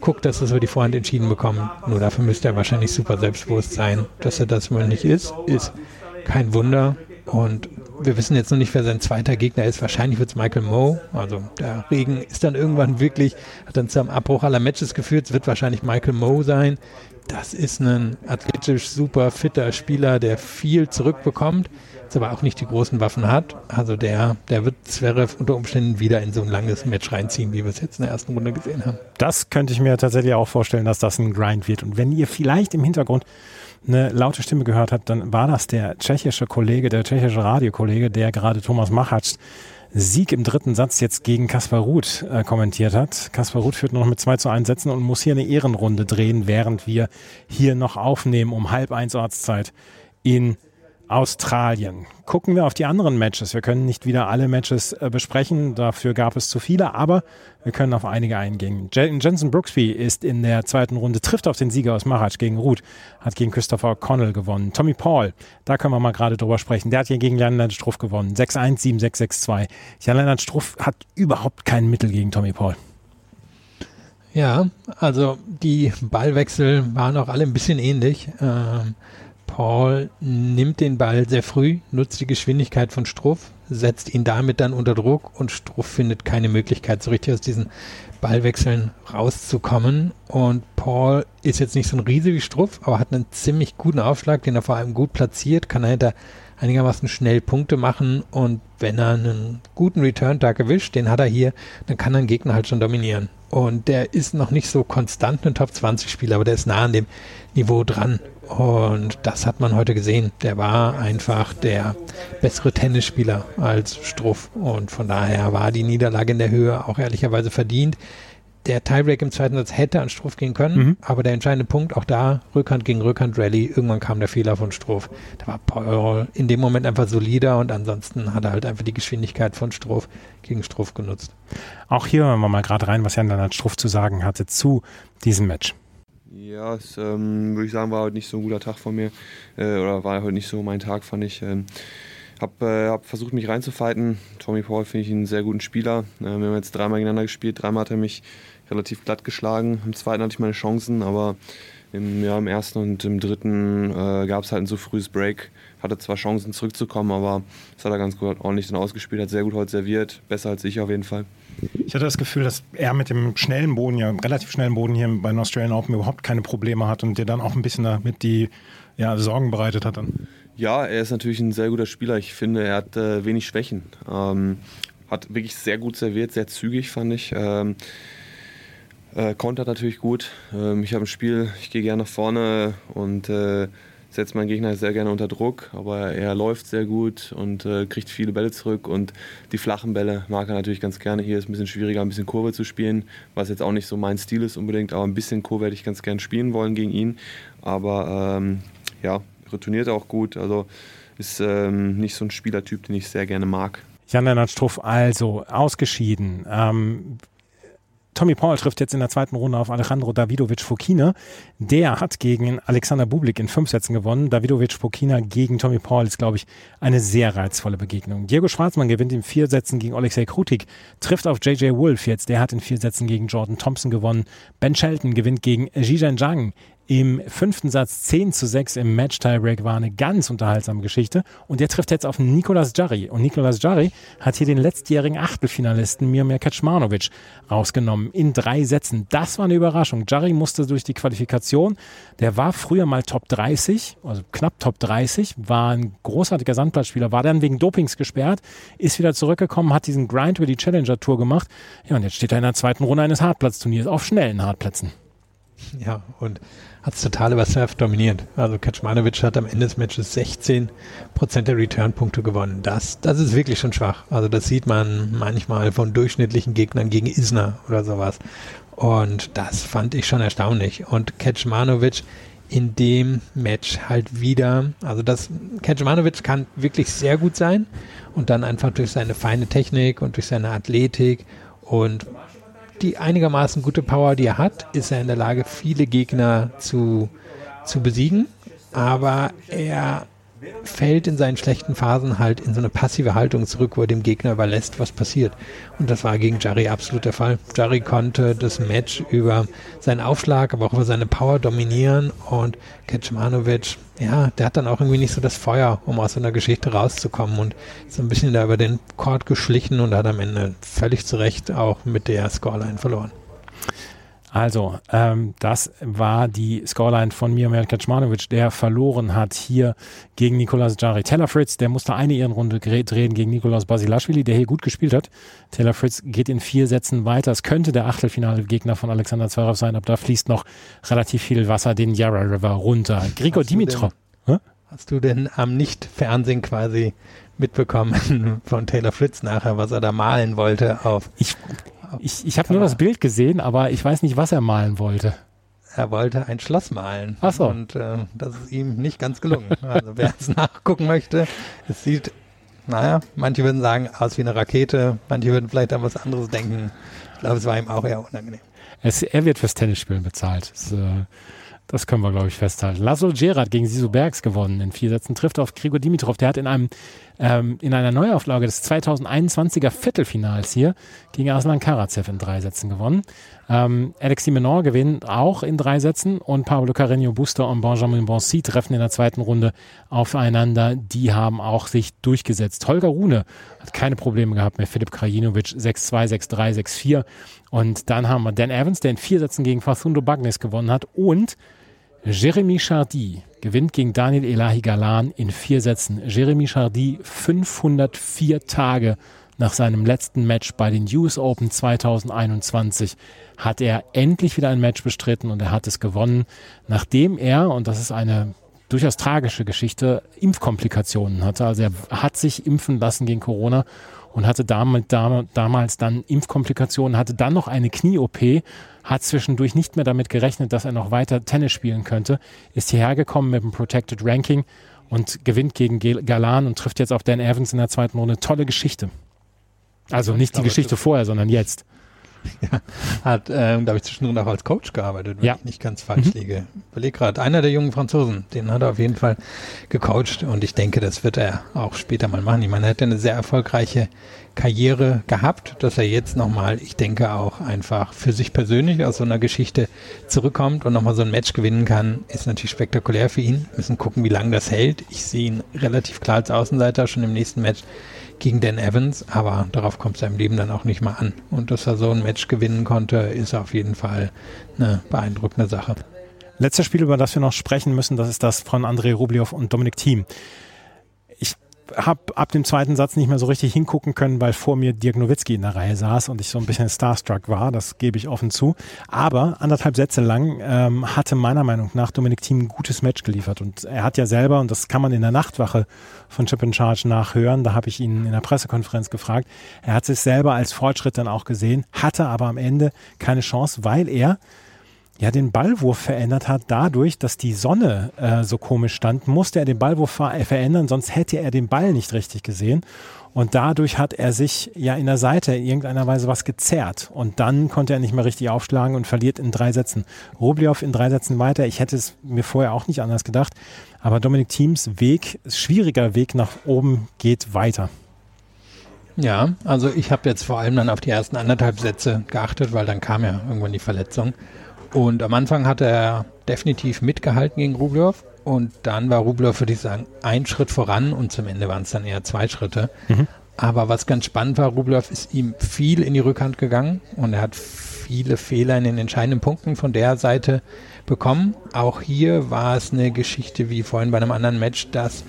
guckt, dass er so die Vorhand entschieden bekommt. Nur dafür müsste er wahrscheinlich super selbstbewusst sein. Dass er das wohl nicht ist, ist kein Wunder. Und wir wissen jetzt noch nicht, wer sein zweiter Gegner ist. Wahrscheinlich wird es Michael Moe. Also der Regen ist dann irgendwann wirklich, hat dann zum Abbruch aller Matches geführt. Es wird wahrscheinlich Michael Moe sein. Das ist ein athletisch super fitter Spieler, der viel zurückbekommt, jetzt aber auch nicht die großen Waffen hat. Also der, der wird Zverev unter Umständen wieder in so ein langes Match reinziehen, wie wir es jetzt in der ersten Runde gesehen haben. Das könnte ich mir tatsächlich auch vorstellen, dass das ein Grind wird. Und wenn ihr vielleicht im Hintergrund eine laute Stimme gehört habt, dann war das der tschechische Kollege, der tschechische Radiokollege, der gerade Thomas Machatsch Sieg im dritten Satz jetzt gegen Kaspar Ruth äh, kommentiert hat. Kaspar Ruth führt noch mit 2 zu 1 Sätzen und muss hier eine Ehrenrunde drehen, während wir hier noch aufnehmen um halb eins Ortszeit in Australien. Gucken wir auf die anderen Matches. Wir können nicht wieder alle Matches äh, besprechen, dafür gab es zu viele, aber wir können auf einige eingehen. Jensen Brooksby ist in der zweiten Runde, trifft auf den Sieger aus Maratsch gegen Ruth, hat gegen Christopher Connell gewonnen. Tommy Paul, da können wir mal gerade drüber sprechen, der hat hier gegen Jan-Lennart Struff gewonnen. 6-1, 7-6, 6-2. Jan-Lennart Struff hat überhaupt kein Mittel gegen Tommy Paul. Ja, also die Ballwechsel waren auch alle ein bisschen ähnlich. Ähm, Paul nimmt den Ball sehr früh, nutzt die Geschwindigkeit von Struff, setzt ihn damit dann unter Druck und Struff findet keine Möglichkeit, so richtig aus diesen Ballwechseln rauszukommen. Und Paul ist jetzt nicht so ein Riese wie Struff, aber hat einen ziemlich guten Aufschlag, den er vor allem gut platziert, kann er hinter einigermaßen schnell Punkte machen und wenn er einen guten Return-Tag erwischt, den hat er hier, dann kann er einen Gegner halt schon dominieren. Und der ist noch nicht so konstant ein Top 20 Spieler, aber der ist nah an dem Niveau dran. Und das hat man heute gesehen. Der war einfach der bessere Tennisspieler als Struff. Und von daher war die Niederlage in der Höhe auch ehrlicherweise verdient der Tiebreak im zweiten Satz hätte an Struff gehen können, mhm. aber der entscheidende Punkt, auch da, Rückhand gegen Rückhand Rally, irgendwann kam der Fehler von Struff. Da war Paul in dem Moment einfach solider und ansonsten hat er halt einfach die Geschwindigkeit von Struff gegen Struff genutzt. Auch hier hören wir mal gerade rein, was Jan dann Struff zu sagen hatte zu diesem Match. Ja, es ähm, würde ich sagen, war heute nicht so ein guter Tag von mir äh, oder war heute nicht so mein Tag, fand ich. Ähm, habe äh, hab versucht, mich reinzufighten. Tommy Paul finde ich einen sehr guten Spieler. Äh, wir haben jetzt dreimal gegeneinander gespielt. Dreimal hat er mich relativ glatt geschlagen. Im zweiten hatte ich meine Chancen, aber im, ja, im ersten und im dritten äh, gab es halt ein so frühes Break. Hatte zwar Chancen zurückzukommen, aber das hat er ganz gut ordentlich dann ausgespielt, hat sehr gut heute serviert, besser als ich auf jeden Fall. Ich hatte das Gefühl, dass er mit dem schnellen Boden, ja, relativ schnellen Boden hier bei den Australian Open überhaupt keine Probleme hat und dir dann auch ein bisschen damit die ja, Sorgen bereitet hat dann. Ja, er ist natürlich ein sehr guter Spieler. Ich finde, er hat äh, wenig Schwächen. Ähm, hat wirklich sehr gut serviert, sehr zügig, fand ich. Ähm, äh, kontert natürlich gut. Ähm, ich habe ein Spiel, ich gehe gerne nach vorne und äh, setze meinen Gegner sehr gerne unter Druck, aber er läuft sehr gut und äh, kriegt viele Bälle zurück und die flachen Bälle mag er natürlich ganz gerne. Hier ist ein bisschen schwieriger, ein bisschen Kurve zu spielen, was jetzt auch nicht so mein Stil ist unbedingt, aber ein bisschen Kurve hätte ich ganz gerne spielen wollen gegen ihn. Aber ähm, ja, retourniert auch gut, also ist ähm, nicht so ein Spielertyp, den ich sehr gerne mag. Jan-Lennart Struff also ausgeschieden. Ähm, Tommy Paul trifft jetzt in der zweiten Runde auf Alejandro Davidovic Fokina. Der hat gegen Alexander Bublik in fünf Sätzen gewonnen. Davidovic Fokina gegen Tommy Paul ist, glaube ich, eine sehr reizvolle Begegnung. Diego Schwarzmann gewinnt in vier Sätzen gegen Alexei Krutik, trifft auf JJ Wolf jetzt. Der hat in vier Sätzen gegen Jordan Thompson gewonnen. Ben Shelton gewinnt gegen Zhizhen Zhang im fünften Satz 10 zu 6 im Match-Tiebreak war eine ganz unterhaltsame Geschichte. Und der trifft jetzt auf Nikolas Jarry. Und Nikolas Jarry hat hier den letztjährigen Achtelfinalisten Mirmir Kaczmarowicz rausgenommen in drei Sätzen. Das war eine Überraschung. Jarry musste durch die Qualifikation, der war früher mal Top 30, also knapp Top 30, war ein großartiger Sandplatzspieler, war dann wegen Dopings gesperrt, ist wieder zurückgekommen, hat diesen Grind über die Challenger Tour gemacht. Ja, und jetzt steht er in der zweiten Runde eines Hartplatzturniers auf schnellen Hartplätzen. Ja, und hat es total über Surf dominiert. Also Kaczmanowicz hat am Ende des Matches 16% der Return-Punkte gewonnen. Das, das ist wirklich schon schwach. Also das sieht man manchmal von durchschnittlichen Gegnern gegen Isner oder sowas. Und das fand ich schon erstaunlich. Und Kaczmanowicz in dem Match halt wieder, also das Kaczmanowicz kann wirklich sehr gut sein und dann einfach durch seine feine Technik und durch seine Athletik und die einigermaßen gute Power, die er hat, ist er in der Lage, viele Gegner zu, zu besiegen. Aber er fällt in seinen schlechten Phasen halt in so eine passive Haltung zurück, wo er dem Gegner überlässt, was passiert. Und das war gegen Jari absolut der Fall. Jari konnte das Match über seinen Aufschlag, aber auch über seine Power dominieren und Kecmanovic, ja, der hat dann auch irgendwie nicht so das Feuer, um aus so einer Geschichte rauszukommen und so ein bisschen da über den Court geschlichen und hat am Ende völlig zu Recht auch mit der Scoreline verloren. Also, ähm, das war die Scoreline von Miomir Kaczmanowicz, der verloren hat hier gegen Nikolaus Jari. Taylor Fritz, der musste eine Ehrenrunde drehen gegen Nikolaus Basilashvili, der hier gut gespielt hat. Taylor Fritz geht in vier Sätzen weiter. Es könnte der Achtelfinale-Gegner von Alexander Zverev sein, aber da fließt noch relativ viel Wasser den Yarra River runter. Grigor Dimitrov. Hast du denn am Nicht-Fernsehen quasi mitbekommen von Taylor Fritz nachher, was er da malen wollte auf? Ich, ich, ich habe nur das Bild gesehen, aber ich weiß nicht, was er malen wollte. Er wollte ein Schloss malen. Ach so. Und äh, das ist ihm nicht ganz gelungen. Also wer es nachgucken möchte, es sieht, naja, manche würden sagen, aus wie eine Rakete, manche würden vielleicht an was anderes denken. Ich glaube, es war ihm auch eher unangenehm. Es, er wird fürs Tennisspielen bezahlt. Das, äh, das können wir, glaube ich, festhalten. Laszlo Gerard gegen Sisu Bergs gewonnen in vier Sätzen, trifft auf Grigor Dimitrov. Der hat in einem ähm, in einer Neuauflage des 2021er Viertelfinals hier gegen Aslan Karatsev in drei Sätzen gewonnen. Ähm, Alexis Menor gewinnt auch in drei Sätzen und Pablo Carreño Buster und Benjamin Bonsi treffen in der zweiten Runde aufeinander. Die haben auch sich durchgesetzt. Holger Rune hat keine Probleme gehabt mit Filip Krajinovic 6-2, 6-3, 6-4. Und dann haben wir Dan Evans, der in vier Sätzen gegen Facundo Bagnes gewonnen hat. Und Jeremy Chardy gewinnt gegen Daniel Elahi Galan in vier Sätzen. Jeremy Chardy 504 Tage nach seinem letzten Match bei den US Open 2021 hat er endlich wieder ein Match bestritten und er hat es gewonnen, nachdem er, und das ist eine durchaus tragische Geschichte, Impfkomplikationen hatte. Also er hat sich impfen lassen gegen Corona und hatte damals, damals dann Impfkomplikationen, hatte dann noch eine Knie-OP, hat zwischendurch nicht mehr damit gerechnet, dass er noch weiter Tennis spielen könnte, ist hierher gekommen mit dem Protected Ranking und gewinnt gegen Galan und trifft jetzt auf Dan Evans in der zweiten Runde. Tolle Geschichte. Also nicht die Geschichte vorher, sondern jetzt. Ja, hat, ähm, glaube ich, zwischendrin auch als Coach gearbeitet, wenn ja. ich nicht ganz falsch mhm. liege. Überleg gerade, einer der jungen Franzosen, den hat er auf jeden Fall gecoacht und ich denke, das wird er auch später mal machen. Ich meine, er hat eine sehr erfolgreiche Karriere gehabt, dass er jetzt nochmal, ich denke auch einfach für sich persönlich aus so einer Geschichte zurückkommt und nochmal so ein Match gewinnen kann, ist natürlich spektakulär für ihn. Wir müssen gucken, wie lange das hält. Ich sehe ihn relativ klar als Außenseiter schon im nächsten Match gegen Dan Evans, aber darauf kommt es Leben dann auch nicht mal an. Und dass er so ein Match gewinnen konnte, ist auf jeden Fall eine beeindruckende Sache. Letztes Spiel, über das wir noch sprechen müssen, das ist das von Andrei Rublev und Dominik Thiem habe ab dem zweiten Satz nicht mehr so richtig hingucken können, weil vor mir Dirk Nowitzki in der Reihe saß und ich so ein bisschen starstruck war, das gebe ich offen zu. Aber anderthalb Sätze lang ähm, hatte meiner Meinung nach Dominik Thiem ein gutes Match geliefert und er hat ja selber, und das kann man in der Nachtwache von Chip in Charge nachhören, da habe ich ihn in der Pressekonferenz gefragt, er hat sich selber als Fortschritt dann auch gesehen, hatte aber am Ende keine Chance, weil er ja den Ballwurf verändert hat dadurch, dass die Sonne äh, so komisch stand, musste er den Ballwurf ver äh, verändern, sonst hätte er den Ball nicht richtig gesehen. Und dadurch hat er sich ja in der Seite in irgendeiner Weise was gezerrt. Und dann konnte er nicht mehr richtig aufschlagen und verliert in drei Sätzen. Rublev in drei Sätzen weiter. Ich hätte es mir vorher auch nicht anders gedacht. Aber Dominik Thiems Weg, schwieriger Weg nach oben geht weiter. Ja, also ich habe jetzt vor allem dann auf die ersten anderthalb Sätze geachtet, weil dann kam ja irgendwann die Verletzung. Und am Anfang hat er definitiv mitgehalten gegen Rublev. Und dann war Rublev, würde ich sagen, ein Schritt voran und zum Ende waren es dann eher zwei Schritte. Mhm. Aber was ganz spannend war, Rublev ist ihm viel in die Rückhand gegangen und er hat viele Fehler in den entscheidenden Punkten von der Seite bekommen. Auch hier war es eine Geschichte wie vorhin bei einem anderen Match, dass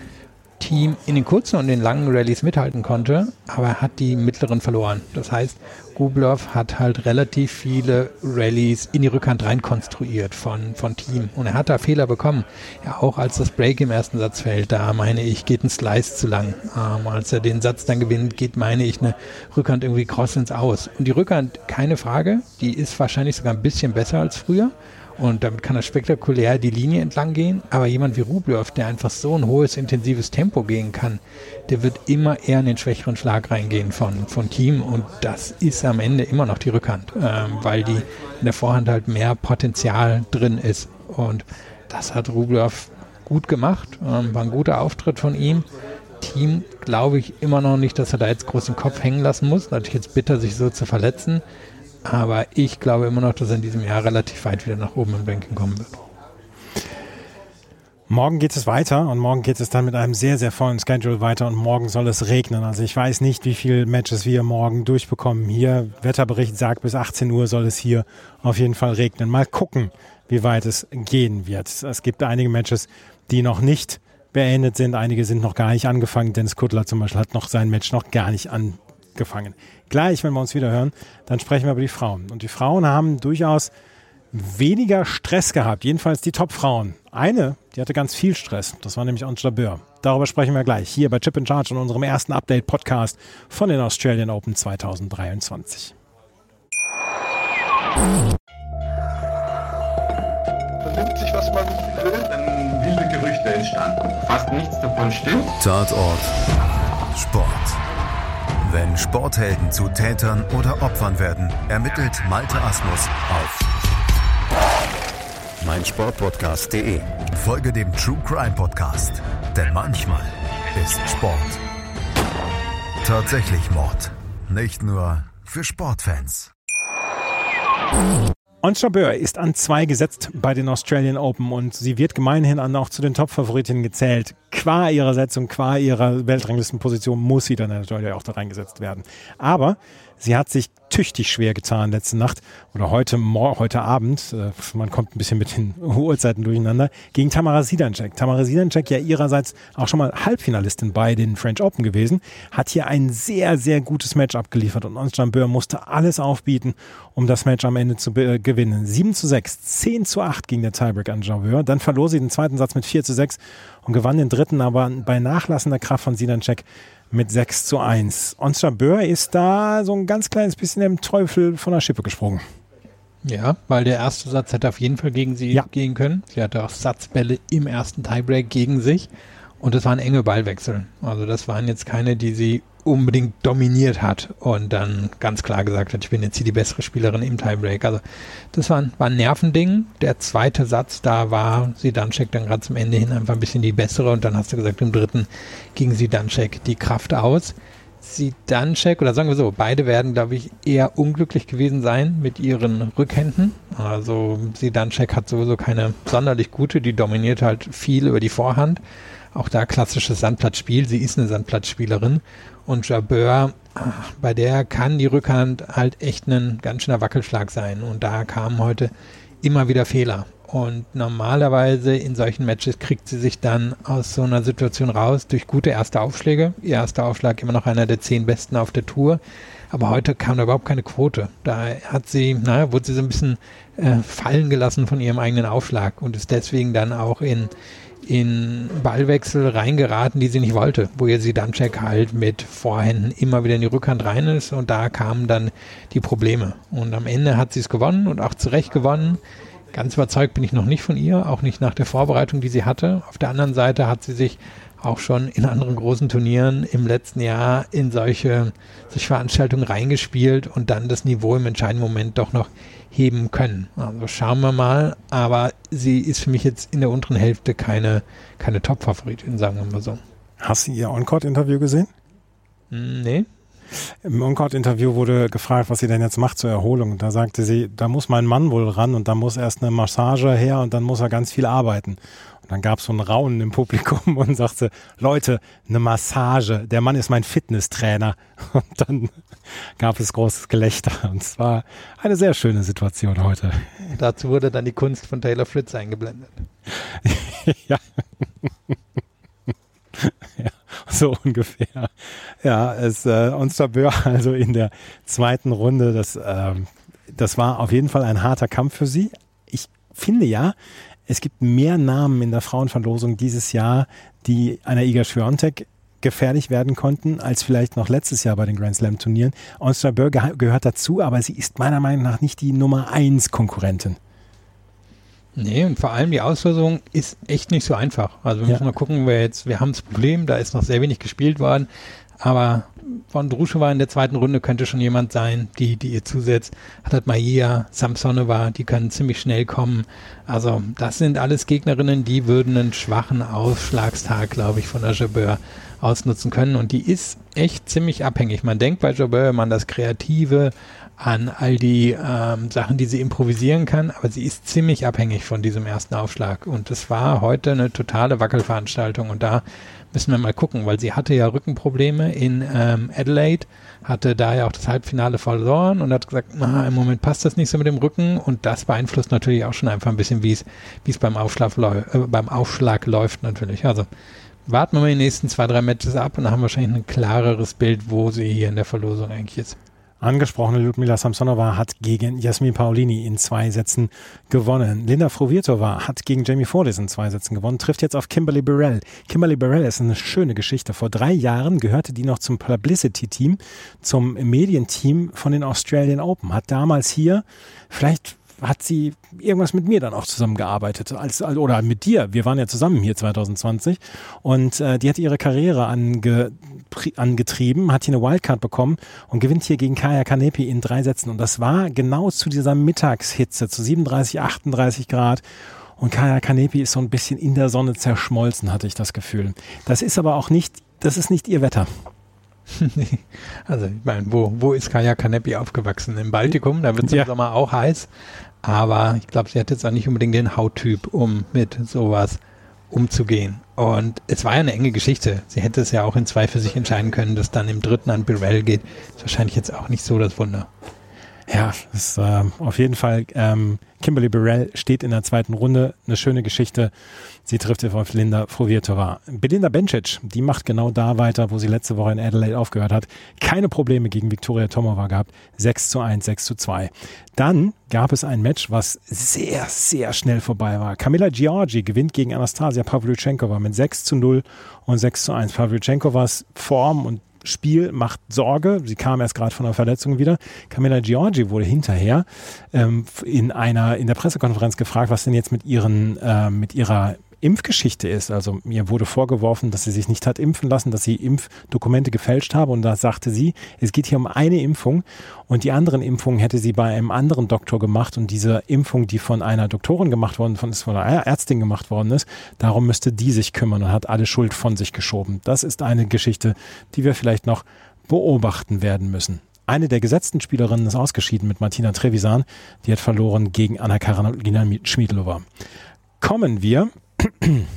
Team in den kurzen und den langen Rallyes mithalten konnte, aber er hat die mittleren verloren. Das heißt, Rublev hat halt relativ viele Rallyes in die Rückhand rein konstruiert von, von Team. Und er hat da Fehler bekommen. Ja, auch als das Break im ersten Satz fällt, da meine ich, geht ein Slice zu lang. Ähm, als er den Satz dann gewinnt, geht, meine ich, eine Rückhand irgendwie cross ins Aus. Und die Rückhand, keine Frage, die ist wahrscheinlich sogar ein bisschen besser als früher. Und damit kann er spektakulär die Linie entlang gehen. Aber jemand wie Rublev, der einfach so ein hohes, intensives Tempo gehen kann, der wird immer eher in den schwächeren Schlag reingehen von, von Team. Und das ist am Ende immer noch die Rückhand, ähm, weil die in der Vorhand halt mehr Potenzial drin ist. Und das hat Rublev gut gemacht. Ähm, war ein guter Auftritt von ihm. Team glaube ich immer noch nicht, dass er da jetzt groß den Kopf hängen lassen muss. Natürlich jetzt bitter, sich so zu verletzen. Aber ich glaube immer noch, dass er in diesem Jahr relativ weit wieder nach oben im Ranking kommen wird. Morgen geht es weiter und morgen geht es dann mit einem sehr, sehr vollen Schedule weiter und morgen soll es regnen. Also ich weiß nicht, wie viele Matches wir morgen durchbekommen. Hier, Wetterbericht sagt, bis 18 Uhr soll es hier auf jeden Fall regnen. Mal gucken, wie weit es gehen wird. Es gibt einige Matches, die noch nicht beendet sind. Einige sind noch gar nicht angefangen. Dennis Kuttler zum Beispiel hat noch sein Match noch gar nicht angefangen. Gleich, wenn wir uns wieder hören, dann sprechen wir über die Frauen. Und die Frauen haben durchaus weniger Stress gehabt, jedenfalls die Top-Frauen. Eine, die hatte ganz viel Stress, das war nämlich Angela Böhr. Darüber sprechen wir gleich hier bei Chip in Charge und unserem ersten Update-Podcast von den Australian Open 2023. Vernimmt sich, was man will, dann wilde Gerüchte entstanden. Fast nichts davon stimmt. Tatort Sport. Wenn Sporthelden zu Tätern oder Opfern werden, ermittelt Malte Asmus auf meinsportpodcast.de. Folge dem True Crime Podcast, denn manchmal ist Sport tatsächlich Mord. Nicht nur für Sportfans. Ons Jabeur ist an zwei gesetzt bei den Australian Open und sie wird gemeinhin an auch zu den Top-Favoritinnen gezählt. Qua ihrer Setzung, qua ihrer Weltranglistenposition muss sie dann natürlich auch da reingesetzt werden. Aber Sie hat sich tüchtig schwer getan letzte Nacht oder heute, heute Abend, äh, man kommt ein bisschen mit den Uhrzeiten durcheinander, gegen Tamara Sidancek. Tamara Sidancek ja ihrerseits auch schon mal Halbfinalistin bei den French Open gewesen, hat hier ein sehr, sehr gutes Match abgeliefert und Ons Jambeur musste alles aufbieten, um das Match am Ende zu äh, gewinnen. 7 zu 6, 10 zu 8 ging der Tiebreak an Jambeur. Dann verlor sie den zweiten Satz mit 4 zu 6 und gewann den dritten, aber bei nachlassender Kraft von Sidancek mit 6 zu 1. Onstra Böhr ist da so ein ganz kleines bisschen dem Teufel von der Schippe gesprungen. Ja, weil der erste Satz hätte auf jeden Fall gegen sie ja. gehen können. Sie hatte auch Satzbälle im ersten Tiebreak gegen sich. Und das waren enge Ballwechsel. Also das waren jetzt keine, die sie unbedingt dominiert hat und dann ganz klar gesagt hat, ich bin jetzt hier die bessere Spielerin im Tiebreak. Also das war, war ein Nervending. Der zweite Satz, da war Sidanschek dann gerade zum Ende hin einfach ein bisschen die bessere und dann hast du gesagt, im dritten ging Sidanschek die Kraft aus. Sidanschek, oder sagen wir so, beide werden, glaube ich, eher unglücklich gewesen sein mit ihren Rückhänden. Also Sidanschek hat sowieso keine sonderlich gute, die dominiert halt viel über die Vorhand. Auch da klassisches Sandplatzspiel. Sie ist eine Sandplatzspielerin. Und Jabeur, bei der kann die Rückhand halt echt ein ganz schöner Wackelschlag sein. Und da kamen heute immer wieder Fehler. Und normalerweise in solchen Matches kriegt sie sich dann aus so einer Situation raus durch gute erste Aufschläge. Ihr erster Aufschlag immer noch einer der zehn besten auf der Tour. Aber heute kam da überhaupt keine Quote. Da hat sie, naja, wurde sie so ein bisschen äh, fallen gelassen von ihrem eigenen Aufschlag und ist deswegen dann auch in, in Ballwechsel reingeraten, die sie nicht wollte, wo ihr sie dann check halt mit Vorhänden immer wieder in die Rückhand rein ist und da kamen dann die Probleme. Und am Ende hat sie es gewonnen und auch zu Recht gewonnen. Ganz überzeugt bin ich noch nicht von ihr, auch nicht nach der Vorbereitung, die sie hatte. Auf der anderen Seite hat sie sich auch schon in anderen großen Turnieren im letzten Jahr in solche, solche Veranstaltungen reingespielt und dann das Niveau im entscheidenden Moment doch noch heben können. Also schauen wir mal, aber sie ist für mich jetzt in der unteren Hälfte keine, keine Top-Favoritin, sagen wir mal so. Hast du ihr On-Court-Interview gesehen? Hm, nee. Im On-Court-Interview wurde gefragt, was sie denn jetzt macht zur Erholung. Und da sagte sie, da muss mein Mann wohl ran und da muss erst eine Massage her und dann muss er ganz viel arbeiten. Und dann gab es so ein Raunen im Publikum und sagte, Leute, eine Massage. Der Mann ist mein Fitnesstrainer. Und dann gab es großes Gelächter. Und es war eine sehr schöne Situation heute. Dazu wurde dann die Kunst von Taylor Fritz eingeblendet. ja. ja. So ungefähr. Ja, es äh, Böhr also in der zweiten Runde, das, ähm, das war auf jeden Fall ein harter Kampf für sie. Ich finde ja, es gibt mehr Namen in der Frauenverlosung dieses Jahr, die einer Iga Swiatek gefährlich werden konnten, als vielleicht noch letztes Jahr bei den Grand Slam Turnieren. Onstra Burr gehört dazu, aber sie ist meiner Meinung nach nicht die Nummer 1 Konkurrentin. Nee, und vor allem die Auslosung ist echt nicht so einfach. Also wir ja. müssen mal gucken, wer jetzt, wir haben das Problem, da ist noch sehr wenig gespielt worden, aber von Druschewa in der zweiten Runde könnte schon jemand sein, die, die ihr zusetzt. Hat halt Maia, Samsonova, die können ziemlich schnell kommen. Also das sind alles Gegnerinnen, die würden einen schwachen Ausschlagstag, glaube ich, von der Jabeur ausnutzen können. Und die ist echt ziemlich abhängig. Man denkt bei Jabeur man das Kreative, an all die ähm, Sachen, die sie improvisieren kann, aber sie ist ziemlich abhängig von diesem ersten Aufschlag. Und es war heute eine totale Wackelveranstaltung. Und da müssen wir mal gucken, weil sie hatte ja Rückenprobleme in ähm, Adelaide, hatte da ja auch das Halbfinale verloren und hat gesagt, na, im Moment passt das nicht so mit dem Rücken und das beeinflusst natürlich auch schon einfach ein bisschen, wie es beim Aufschlag, äh, beim Aufschlag läuft natürlich. Also warten wir mal die nächsten zwei, drei Matches ab und dann haben wir wahrscheinlich ein klareres Bild, wo sie hier in der Verlosung eigentlich ist. Angesprochene Ludmila Samsonova hat gegen Jasmin Paolini in zwei Sätzen gewonnen. Linda Frovirtova hat gegen Jamie Fordyce in zwei Sätzen gewonnen, trifft jetzt auf Kimberly Burrell. Kimberly Burrell ist eine schöne Geschichte. Vor drei Jahren gehörte die noch zum Publicity-Team, zum Medienteam von den Australian Open. Hat damals hier vielleicht hat sie irgendwas mit mir dann auch zusammengearbeitet als, oder mit dir. Wir waren ja zusammen hier 2020 und äh, die hat ihre Karriere ange, angetrieben, hat hier eine Wildcard bekommen und gewinnt hier gegen Kaya Kanepi in drei Sätzen. Und das war genau zu dieser Mittagshitze, zu 37, 38 Grad. Und Kaya Kanepi ist so ein bisschen in der Sonne zerschmolzen, hatte ich das Gefühl. Das ist aber auch nicht, das ist nicht ihr Wetter. also ich meine, wo, wo ist Kaya Kanepi aufgewachsen? Im Baltikum, da wird es Ja. im Sommer auch heiß. Aber ich glaube, sie hat jetzt auch nicht unbedingt den Hauttyp, um mit sowas umzugehen. Und es war ja eine enge Geschichte. Sie hätte es ja auch in zwei für sich entscheiden können, dass dann im dritten an Burrell geht. Ist wahrscheinlich jetzt auch nicht so das Wunder. Ja, ist, ähm, auf jeden Fall. Ähm, Kimberly Burrell steht in der zweiten Runde. Eine schöne Geschichte. Sie trifft auf Linda Frovirtova. Belinda Bencic, die macht genau da weiter, wo sie letzte Woche in Adelaide aufgehört hat. Keine Probleme gegen Viktoria Tomova gehabt. 6 zu 1, 6 zu 2. Dann gab es ein Match, was sehr, sehr schnell vorbei war. Camilla Giorgi gewinnt gegen Anastasia Pavlyuchenkova mit 6 zu 0 und 6 zu 1. Pavlyuchenkovas Form und Spiel macht Sorge. Sie kam erst gerade von einer Verletzung wieder. Camilla Giorgi wurde hinterher ähm, in einer in der Pressekonferenz gefragt, was denn jetzt mit ihren äh, mit ihrer Impfgeschichte ist. Also mir wurde vorgeworfen, dass sie sich nicht hat impfen lassen, dass sie Impfdokumente gefälscht habe. Und da sagte sie, es geht hier um eine Impfung und die anderen Impfungen hätte sie bei einem anderen Doktor gemacht. Und diese Impfung, die von einer Doktorin gemacht worden ist von einer Ärztin gemacht worden ist, darum müsste die sich kümmern und hat alle Schuld von sich geschoben. Das ist eine Geschichte, die wir vielleicht noch beobachten werden müssen. Eine der gesetzten Spielerinnen ist ausgeschieden mit Martina Trevisan. Die hat verloren gegen Anna-Karolina Schmiedlova. Kommen wir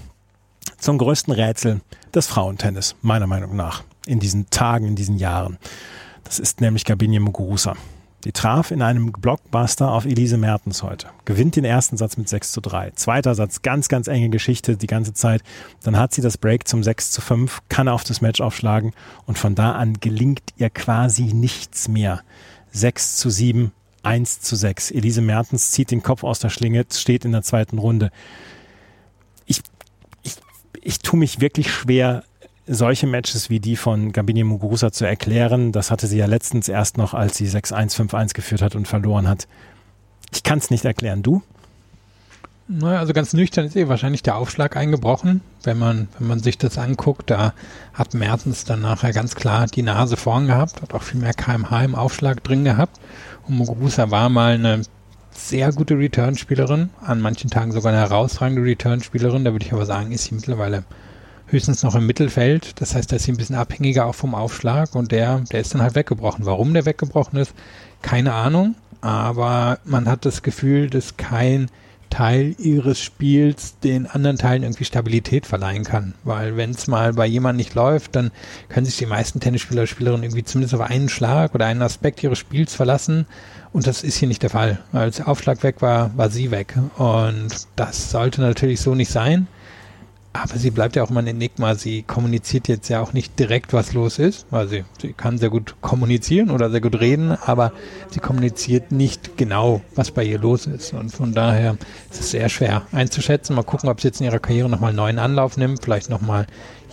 zum größten Rätsel des Frauentennis, meiner Meinung nach, in diesen Tagen, in diesen Jahren. Das ist nämlich Gabinia Muguruza. Die traf in einem Blockbuster auf Elise Mertens heute. Gewinnt den ersten Satz mit 6 zu 3. Zweiter Satz, ganz, ganz enge Geschichte die ganze Zeit. Dann hat sie das Break zum 6 zu 5, kann auf das Match aufschlagen und von da an gelingt ihr quasi nichts mehr. 6 zu 7, 1 zu 6. Elise Mertens zieht den Kopf aus der Schlinge, steht in der zweiten Runde. Ich, ich, ich tue mich wirklich schwer, solche Matches wie die von Gabini Muguruza zu erklären. Das hatte sie ja letztens erst noch, als sie 6-1, 5-1 geführt hat und verloren hat. Ich kann es nicht erklären. Du? Naja, also ganz nüchtern ist eh wahrscheinlich der Aufschlag eingebrochen. Wenn man, wenn man sich das anguckt, da hat Mertens dann nachher ganz klar die Nase vorn gehabt, hat auch viel mehr kmh im Aufschlag drin gehabt. Und Muguruza war mal eine sehr gute Return-Spielerin, an manchen Tagen sogar eine herausragende Return-Spielerin. Da würde ich aber sagen, ist sie mittlerweile höchstens noch im Mittelfeld. Das heißt, da ist sie ein bisschen abhängiger auch vom Aufschlag und der, der ist dann halt weggebrochen. Warum der weggebrochen ist, keine Ahnung. Aber man hat das Gefühl, dass kein Teil ihres Spiels den anderen Teilen irgendwie Stabilität verleihen kann. Weil wenn es mal bei jemandem nicht läuft, dann können sich die meisten Tennisspieler, Spielerinnen irgendwie zumindest auf einen Schlag oder einen Aspekt ihres Spiels verlassen. Und das ist hier nicht der Fall. Als der Aufschlag weg war, war sie weg. Und das sollte natürlich so nicht sein. Aber sie bleibt ja auch immer ein Enigma. Sie kommuniziert jetzt ja auch nicht direkt, was los ist. Weil sie, sie kann sehr gut kommunizieren oder sehr gut reden, aber sie kommuniziert nicht genau, was bei ihr los ist. Und von daher ist es sehr schwer einzuschätzen. Mal gucken, ob sie jetzt in ihrer Karriere nochmal einen neuen Anlauf nimmt, vielleicht nochmal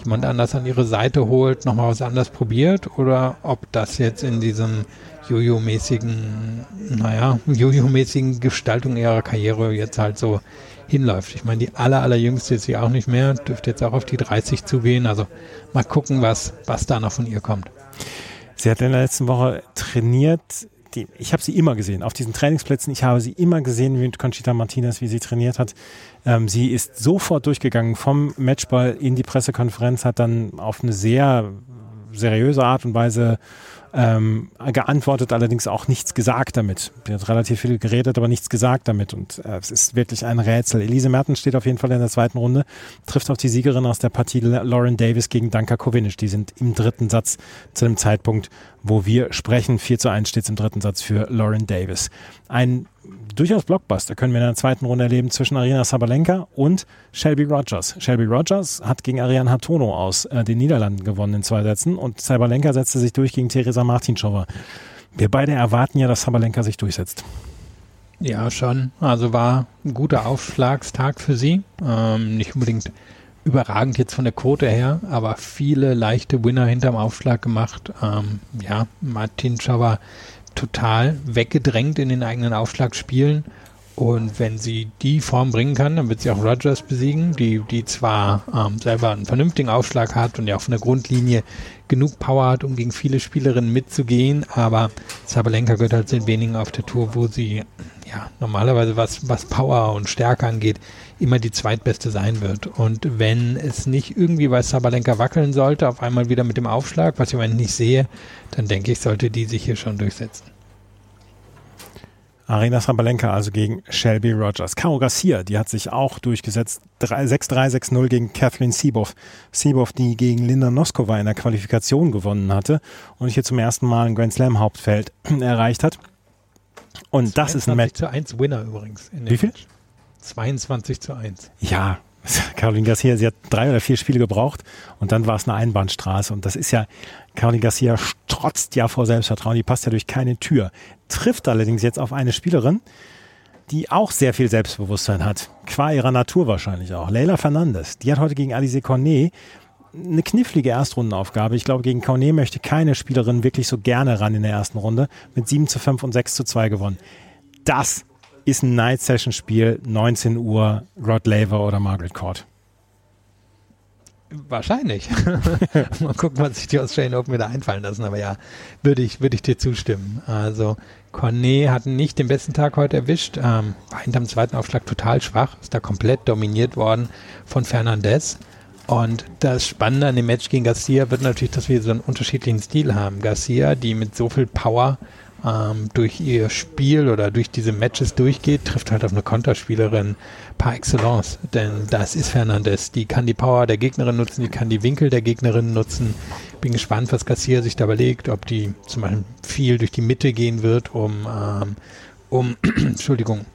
jemand anders an ihre Seite holt, nochmal was anderes probiert oder ob das jetzt in diesem Jojo-mäßigen, naja, Jojo-mäßigen Gestaltung ihrer Karriere jetzt halt so hinläuft. Ich meine, die aller, allerjüngste ist sie auch nicht mehr, dürfte jetzt auch auf die 30 zugehen. Also mal gucken, was, was da noch von ihr kommt. Sie hat in der letzten Woche trainiert. Die, ich habe sie immer gesehen auf diesen Trainingsplätzen. Ich habe sie immer gesehen mit Conchita Martinez, wie sie trainiert hat. Ähm, sie ist sofort durchgegangen vom Matchball in die Pressekonferenz, hat dann auf eine sehr seriöse Art und Weise ähm, geantwortet, allerdings auch nichts gesagt damit. Sie hat relativ viel geredet, aber nichts gesagt damit. Und äh, es ist wirklich ein Rätsel. Elise Mertens steht auf jeden Fall in der zweiten Runde, trifft auf die Siegerin aus der Partie Lauren Davis gegen Danka Kovinic. Die sind im dritten Satz zu dem Zeitpunkt, wo wir sprechen. 4 zu 1 steht es im dritten Satz für Lauren Davis. Ein durchaus Blockbuster können wir in der zweiten Runde erleben zwischen Arina Sabalenka und Shelby Rogers. Shelby Rogers hat gegen Ariane Hatono aus äh, den Niederlanden gewonnen in zwei Sätzen und Sabalenka setzte sich durch gegen Teresa Martinschowa. Wir beide erwarten ja, dass Sabalenka sich durchsetzt. Ja, schon. Also war ein guter Aufschlagstag für sie. Ähm, nicht unbedingt überragend jetzt von der Quote her, aber viele leichte Winner hinterm Aufschlag gemacht. Ähm, ja, Martinschowa total weggedrängt in den eigenen Aufschlagspielen. Und wenn sie die Form bringen kann, dann wird sie auch Rogers besiegen, die, die zwar ähm, selber einen vernünftigen Aufschlag hat und ja auf einer Grundlinie genug Power hat, um gegen viele Spielerinnen mitzugehen, aber Sabalenka gehört halt zu den wenigen auf der Tour, wo sie ja, normalerweise was, was Power und Stärke angeht, immer die zweitbeste sein wird. Und wenn es nicht irgendwie bei Sabalenka wackeln sollte, auf einmal wieder mit dem Aufschlag, was ich im Moment nicht sehe, dann denke ich, sollte die sich hier schon durchsetzen. Arena Sabalenka also gegen Shelby Rogers. Caro Garcia, die hat sich auch durchgesetzt. 6-3, 6-0 gegen Kathleen Seeboff. Seeboff, die gegen Linda Noskova in der Qualifikation gewonnen hatte und hier zum ersten Mal ein Grand Slam Hauptfeld erreicht hat. Und das ist ein Match. zu 1 Winner übrigens. Wie viel? Match. 22 zu 1. Ja, Caroline Garcia, sie hat drei oder vier Spiele gebraucht und dann war es eine Einbahnstraße. Und das ist ja, Caroline Garcia strotzt ja vor Selbstvertrauen, die passt ja durch keine Tür. Trifft allerdings jetzt auf eine Spielerin, die auch sehr viel Selbstbewusstsein hat. Qua ihrer Natur wahrscheinlich auch. Leila Fernandes, die hat heute gegen Alice Cornet eine knifflige Erstrundenaufgabe. Ich glaube, gegen Cornet möchte keine Spielerin wirklich so gerne ran in der ersten Runde. Mit 7 zu 5 und 6 zu 2 gewonnen. Das ist ein Night Session Spiel, 19 Uhr, Rod Laver oder Margaret Court. Wahrscheinlich. Mal gucken, was sich die Australian Open wieder einfallen lassen. Aber ja, würde ich, würde ich dir zustimmen. Also Cornet hat nicht den besten Tag heute erwischt. Ähm, war hinterm zweiten Aufschlag total schwach. Ist da komplett dominiert worden von Fernandez. Und das Spannende an dem Match gegen Garcia wird natürlich, dass wir so einen unterschiedlichen Stil haben. Garcia, die mit so viel Power ähm, durch ihr Spiel oder durch diese Matches durchgeht, trifft halt auf eine Konterspielerin par excellence. Denn das ist Fernandes. Die kann die Power der Gegnerin nutzen, die kann die Winkel der Gegnerin nutzen. Bin gespannt, was Garcia sich da überlegt, ob die zum Beispiel viel durch die Mitte gehen wird, um, ähm, um Entschuldigung,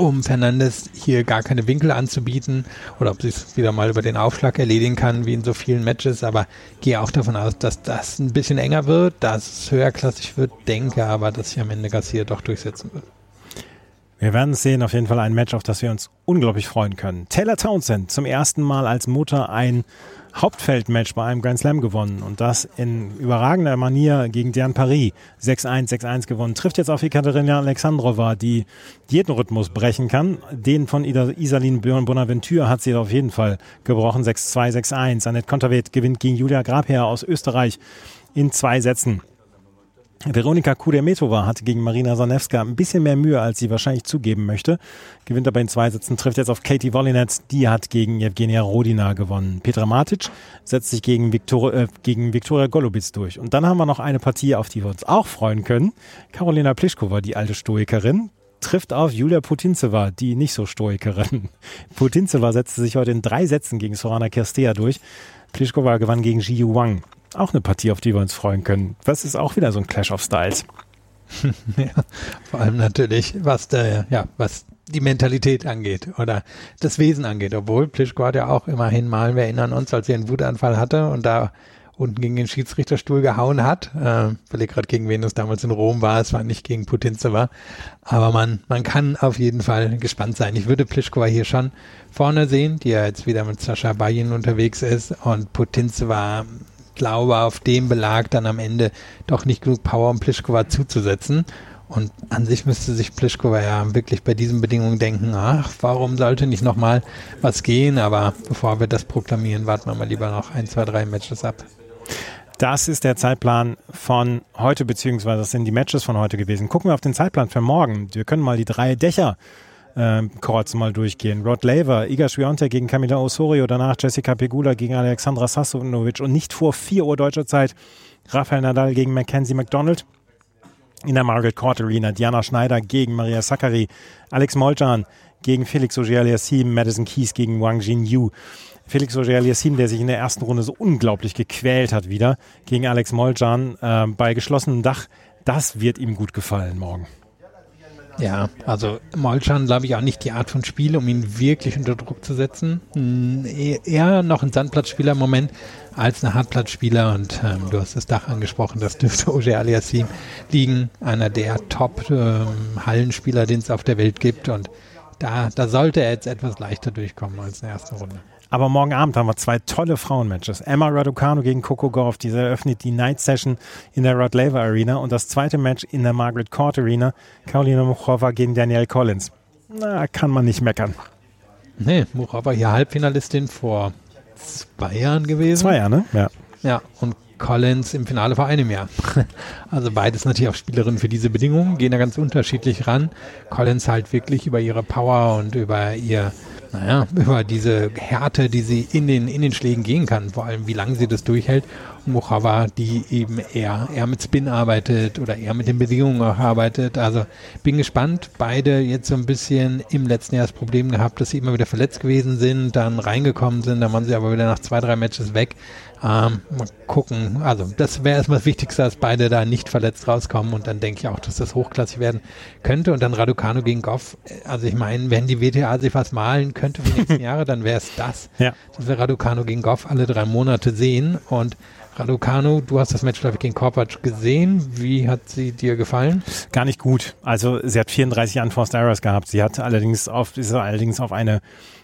um Fernandes hier gar keine Winkel anzubieten oder ob sie es wieder mal über den Aufschlag erledigen kann, wie in so vielen Matches. Aber gehe auch davon aus, dass das ein bisschen enger wird, dass es höherklassig wird, denke aber, dass sich am Ende Garcia doch durchsetzen wird. Wir werden es sehen, auf jeden Fall ein Match, auf das wir uns unglaublich freuen können. Taylor Townsend zum ersten Mal als Mutter ein Hauptfeldmatch bei einem Grand Slam gewonnen und das in überragender Manier gegen Diane Paris 6-1, 6-1 gewonnen. Trifft jetzt auf Ekaterina Alexandrova, die jeden Rhythmus brechen kann. Den von Isaline Bonaventure hat sie auf jeden Fall gebrochen. 6-2, 6-1. Annette Konterweht gewinnt gegen Julia Grabherr aus Österreich in zwei Sätzen. Veronika Kudermetova hatte gegen Marina Zanevska ein bisschen mehr Mühe, als sie wahrscheinlich zugeben möchte. Gewinnt aber in zwei Sätzen, trifft jetzt auf Katie Wolinetz. Die hat gegen Evgenia Rodina gewonnen. Petra Matic setzt sich gegen, Viktor, äh, gegen Viktoria Golubitz durch. Und dann haben wir noch eine Partie, auf die wir uns auch freuen können. Karolina Pliskova, die alte Stoikerin, trifft auf Julia Putintseva, die nicht so Stoikerin. Putintseva setzte sich heute in drei Sätzen gegen Sorana Kirstea durch. Pliskova gewann gegen Ji Wang. Auch eine Partie, auf die wir uns freuen können. Das ist auch wieder so ein Clash of Styles. ja, vor allem natürlich, was der, ja, was die Mentalität angeht oder das Wesen angeht. Obwohl Plischko hat ja auch immerhin mal, wir erinnern uns, als er einen Wutanfall hatte und da unten gegen den Schiedsrichterstuhl gehauen hat, äh, weil er gerade gegen wen es damals in Rom war, es war nicht gegen Putintseva, aber man, man kann auf jeden Fall gespannt sein. Ich würde Plischkova hier schon vorne sehen, die ja jetzt wieder mit Sascha Bayin unterwegs ist und Putintseva glaube, auf dem Belag dann am Ende doch nicht genug Power, um Plischkova zuzusetzen. Und an sich müsste sich Plischkova ja wirklich bei diesen Bedingungen denken, ach, warum sollte nicht nochmal was gehen? Aber bevor wir das proklamieren, warten wir mal lieber noch ein, zwei, drei Matches ab. Das ist der Zeitplan von heute, beziehungsweise das sind die Matches von heute gewesen. Gucken wir auf den Zeitplan für morgen. Wir können mal die drei Dächer äh, kurz mal durchgehen. Rod Laver, Iga Swiatek gegen Camila Osorio, danach Jessica Pegula gegen Alexandra Sassonovic und nicht vor 4 Uhr deutscher Zeit Rafael Nadal gegen Mackenzie McDonald. In der Margaret Court Arena Diana Schneider gegen Maria Sakkari, Alex Molcan gegen Felix Auger-Aliassime, Madison Keys gegen Wang Jin-Yu. Felix Auger-Aliassime, der sich in der ersten Runde so unglaublich gequält hat wieder, gegen Alex Molcan äh, bei geschlossenem Dach. Das wird ihm gut gefallen morgen. Ja, also Molchan glaube ich auch nicht die Art von Spiel, um ihn wirklich unter Druck zu setzen. Hm, eher noch ein Sandplatzspieler im Moment als ein Hartplatzspieler und ähm, du hast das Dach angesprochen, das dürfte Oje Aliassim liegen, einer der Top-Hallenspieler, ähm, den es auf der Welt gibt und da, da sollte er jetzt etwas leichter durchkommen als in der ersten Runde. Aber morgen Abend haben wir zwei tolle Frauenmatches. Emma Raducanu gegen Coco Gauff, diese eröffnet die Night Session in der Rod Laver Arena und das zweite Match in der Margaret Court Arena, Karolina Muchova gegen Danielle Collins. Na, kann man nicht meckern. Nee, Muchova hier Halbfinalistin vor zwei Jahren gewesen. Zwei Jahre, ne? Ja. Ja, und Collins im Finale vor einem Jahr. Also beides natürlich auch Spielerinnen für diese Bedingungen, gehen da ganz unterschiedlich ran. Collins halt wirklich über ihre Power und über ihr naja, über diese Härte, die sie in den, in den Schlägen gehen kann, vor allem wie lange sie das durchhält. Und Mojava, die eben eher, eher mit Spin arbeitet oder eher mit den Bedingungen auch arbeitet. Also bin gespannt. Beide jetzt so ein bisschen im letzten Jahr das Problem gehabt, dass sie immer wieder verletzt gewesen sind, dann reingekommen sind, dann waren sie aber wieder nach zwei, drei Matches weg. Ähm, mal gucken. Also das wäre erstmal das Wichtigste, dass beide da nicht verletzt rauskommen und dann denke ich auch, dass das hochklassig werden könnte. Und dann Raducano gegen Goff. Also ich meine, wenn die WTA sich was malen könnte für die nächsten Jahre, dann wäre es das. Ja. Dass wir Raducano gegen Goff alle drei Monate sehen. Und Raducanu, du hast das Match, glaube ich, gegen Korpatsch gesehen. Wie hat sie dir gefallen? Gar nicht gut. Also sie hat 34 Unforced Errors gehabt. Sie hat allerdings auf, ist allerdings auf eine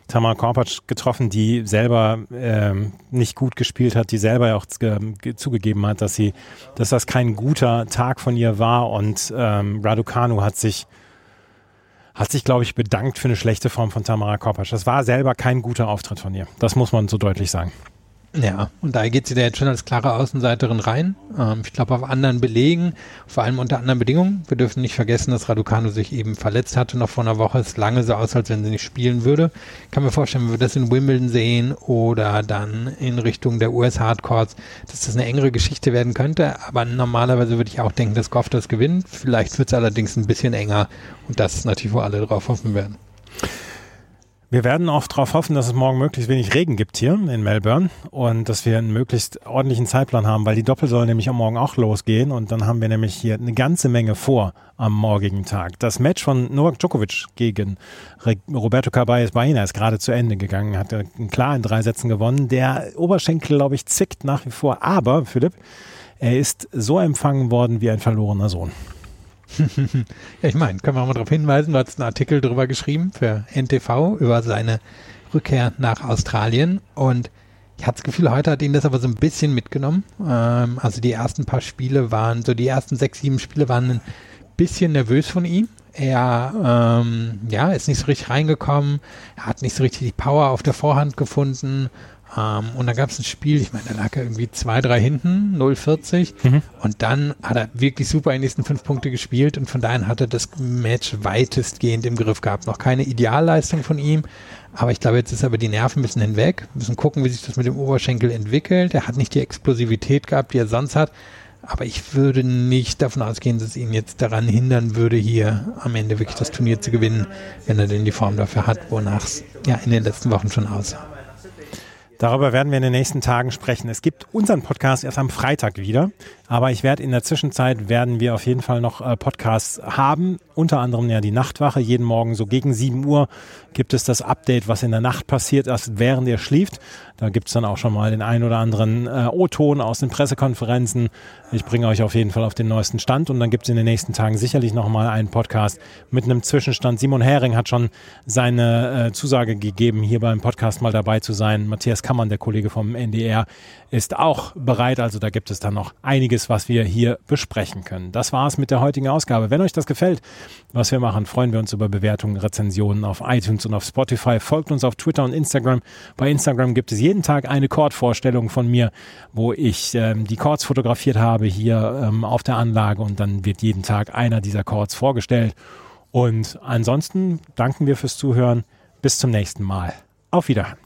Tamara Korpatsch getroffen, die selber ähm, nicht gut gespielt hat, die selber auch zugegeben hat, dass sie, dass das kein guter Tag von ihr war und ähm, Raducanu hat sich hat sich, glaube ich, bedankt für eine schlechte Form von Tamara Korpatsch. Das war selber kein guter Auftritt von ihr. Das muss man so deutlich sagen. Ja, und da geht sie da jetzt schon als klare Außenseiterin rein. Ähm, ich glaube auf anderen Belegen, vor allem unter anderen Bedingungen. Wir dürfen nicht vergessen, dass Raducanu sich eben verletzt hatte noch vor einer Woche. Es lange so aus, als wenn sie nicht spielen würde. Ich kann mir vorstellen, wenn wir das in Wimbledon sehen oder dann in Richtung der US Hardcourts, dass das eine engere Geschichte werden könnte. Aber normalerweise würde ich auch denken, dass Goff das gewinnt. Vielleicht wird es allerdings ein bisschen enger und das ist natürlich, wo alle drauf hoffen werden. Wir werden auch darauf hoffen, dass es morgen möglichst wenig Regen gibt hier in Melbourne und dass wir einen möglichst ordentlichen Zeitplan haben, weil die Doppel soll nämlich am Morgen auch losgehen und dann haben wir nämlich hier eine ganze Menge vor am morgigen Tag. Das Match von Novak Djokovic gegen Roberto Carballes Baena ist gerade zu Ende gegangen, hat klar in drei Sätzen gewonnen. Der Oberschenkel, glaube ich, zickt nach wie vor, aber Philipp, er ist so empfangen worden wie ein verlorener Sohn. ja, ich meine, können wir mal darauf hinweisen, du hast einen Artikel darüber geschrieben für NTV über seine Rückkehr nach Australien und ich hatte das Gefühl, heute hat ihn das aber so ein bisschen mitgenommen. Ähm, also die ersten paar Spiele waren, so die ersten sechs, sieben Spiele waren ein bisschen nervös von ihm. Er ähm, ja, ist nicht so richtig reingekommen, er hat nicht so richtig die Power auf der Vorhand gefunden ähm, und dann gab es ein Spiel, ich meine, da lag er irgendwie 2-3 hinten, 0-40. Mhm. Und dann hat er wirklich super in die nächsten fünf Punkte gespielt und von daher hat er das Match weitestgehend im Griff gehabt. Noch keine Idealleistung von ihm, aber ich glaube, jetzt ist aber die Nerven ein bisschen hinweg. Wir müssen gucken, wie sich das mit dem Oberschenkel entwickelt. Er hat nicht die Explosivität gehabt, die er sonst hat. Aber ich würde nicht davon ausgehen, dass es ihn jetzt daran hindern würde, hier am Ende wirklich das Turnier zu gewinnen, wenn er denn die Form dafür hat, wonach es ja in den letzten Wochen schon aussah. Darüber werden wir in den nächsten Tagen sprechen. Es gibt unseren Podcast erst am Freitag wieder, aber ich werde in der Zwischenzeit werden wir auf jeden Fall noch äh, Podcasts haben, unter anderem ja die Nachtwache. Jeden Morgen so gegen 7 Uhr gibt es das Update, was in der Nacht passiert, erst während ihr schläft. Da gibt es dann auch schon mal den ein oder anderen äh, O-Ton aus den Pressekonferenzen. Ich bringe euch auf jeden Fall auf den neuesten Stand und dann gibt es in den nächsten Tagen sicherlich noch mal einen Podcast mit einem Zwischenstand. Simon Hering hat schon seine äh, Zusage gegeben, hier beim Podcast mal dabei zu sein. Matthias Kammern, der Kollege vom NDR, ist auch bereit. Also da gibt es dann noch einiges, was wir hier besprechen können. Das war es mit der heutigen Ausgabe. Wenn euch das gefällt, was wir machen, freuen wir uns über Bewertungen, Rezensionen auf iTunes und auf Spotify. Folgt uns auf Twitter und Instagram. Bei Instagram gibt es jeden Tag eine Chord-Vorstellung von mir, wo ich ähm, die Chords fotografiert habe hier ähm, auf der Anlage und dann wird jeden Tag einer dieser Chords vorgestellt. Und ansonsten danken wir fürs Zuhören. Bis zum nächsten Mal. Auf Wiederhören.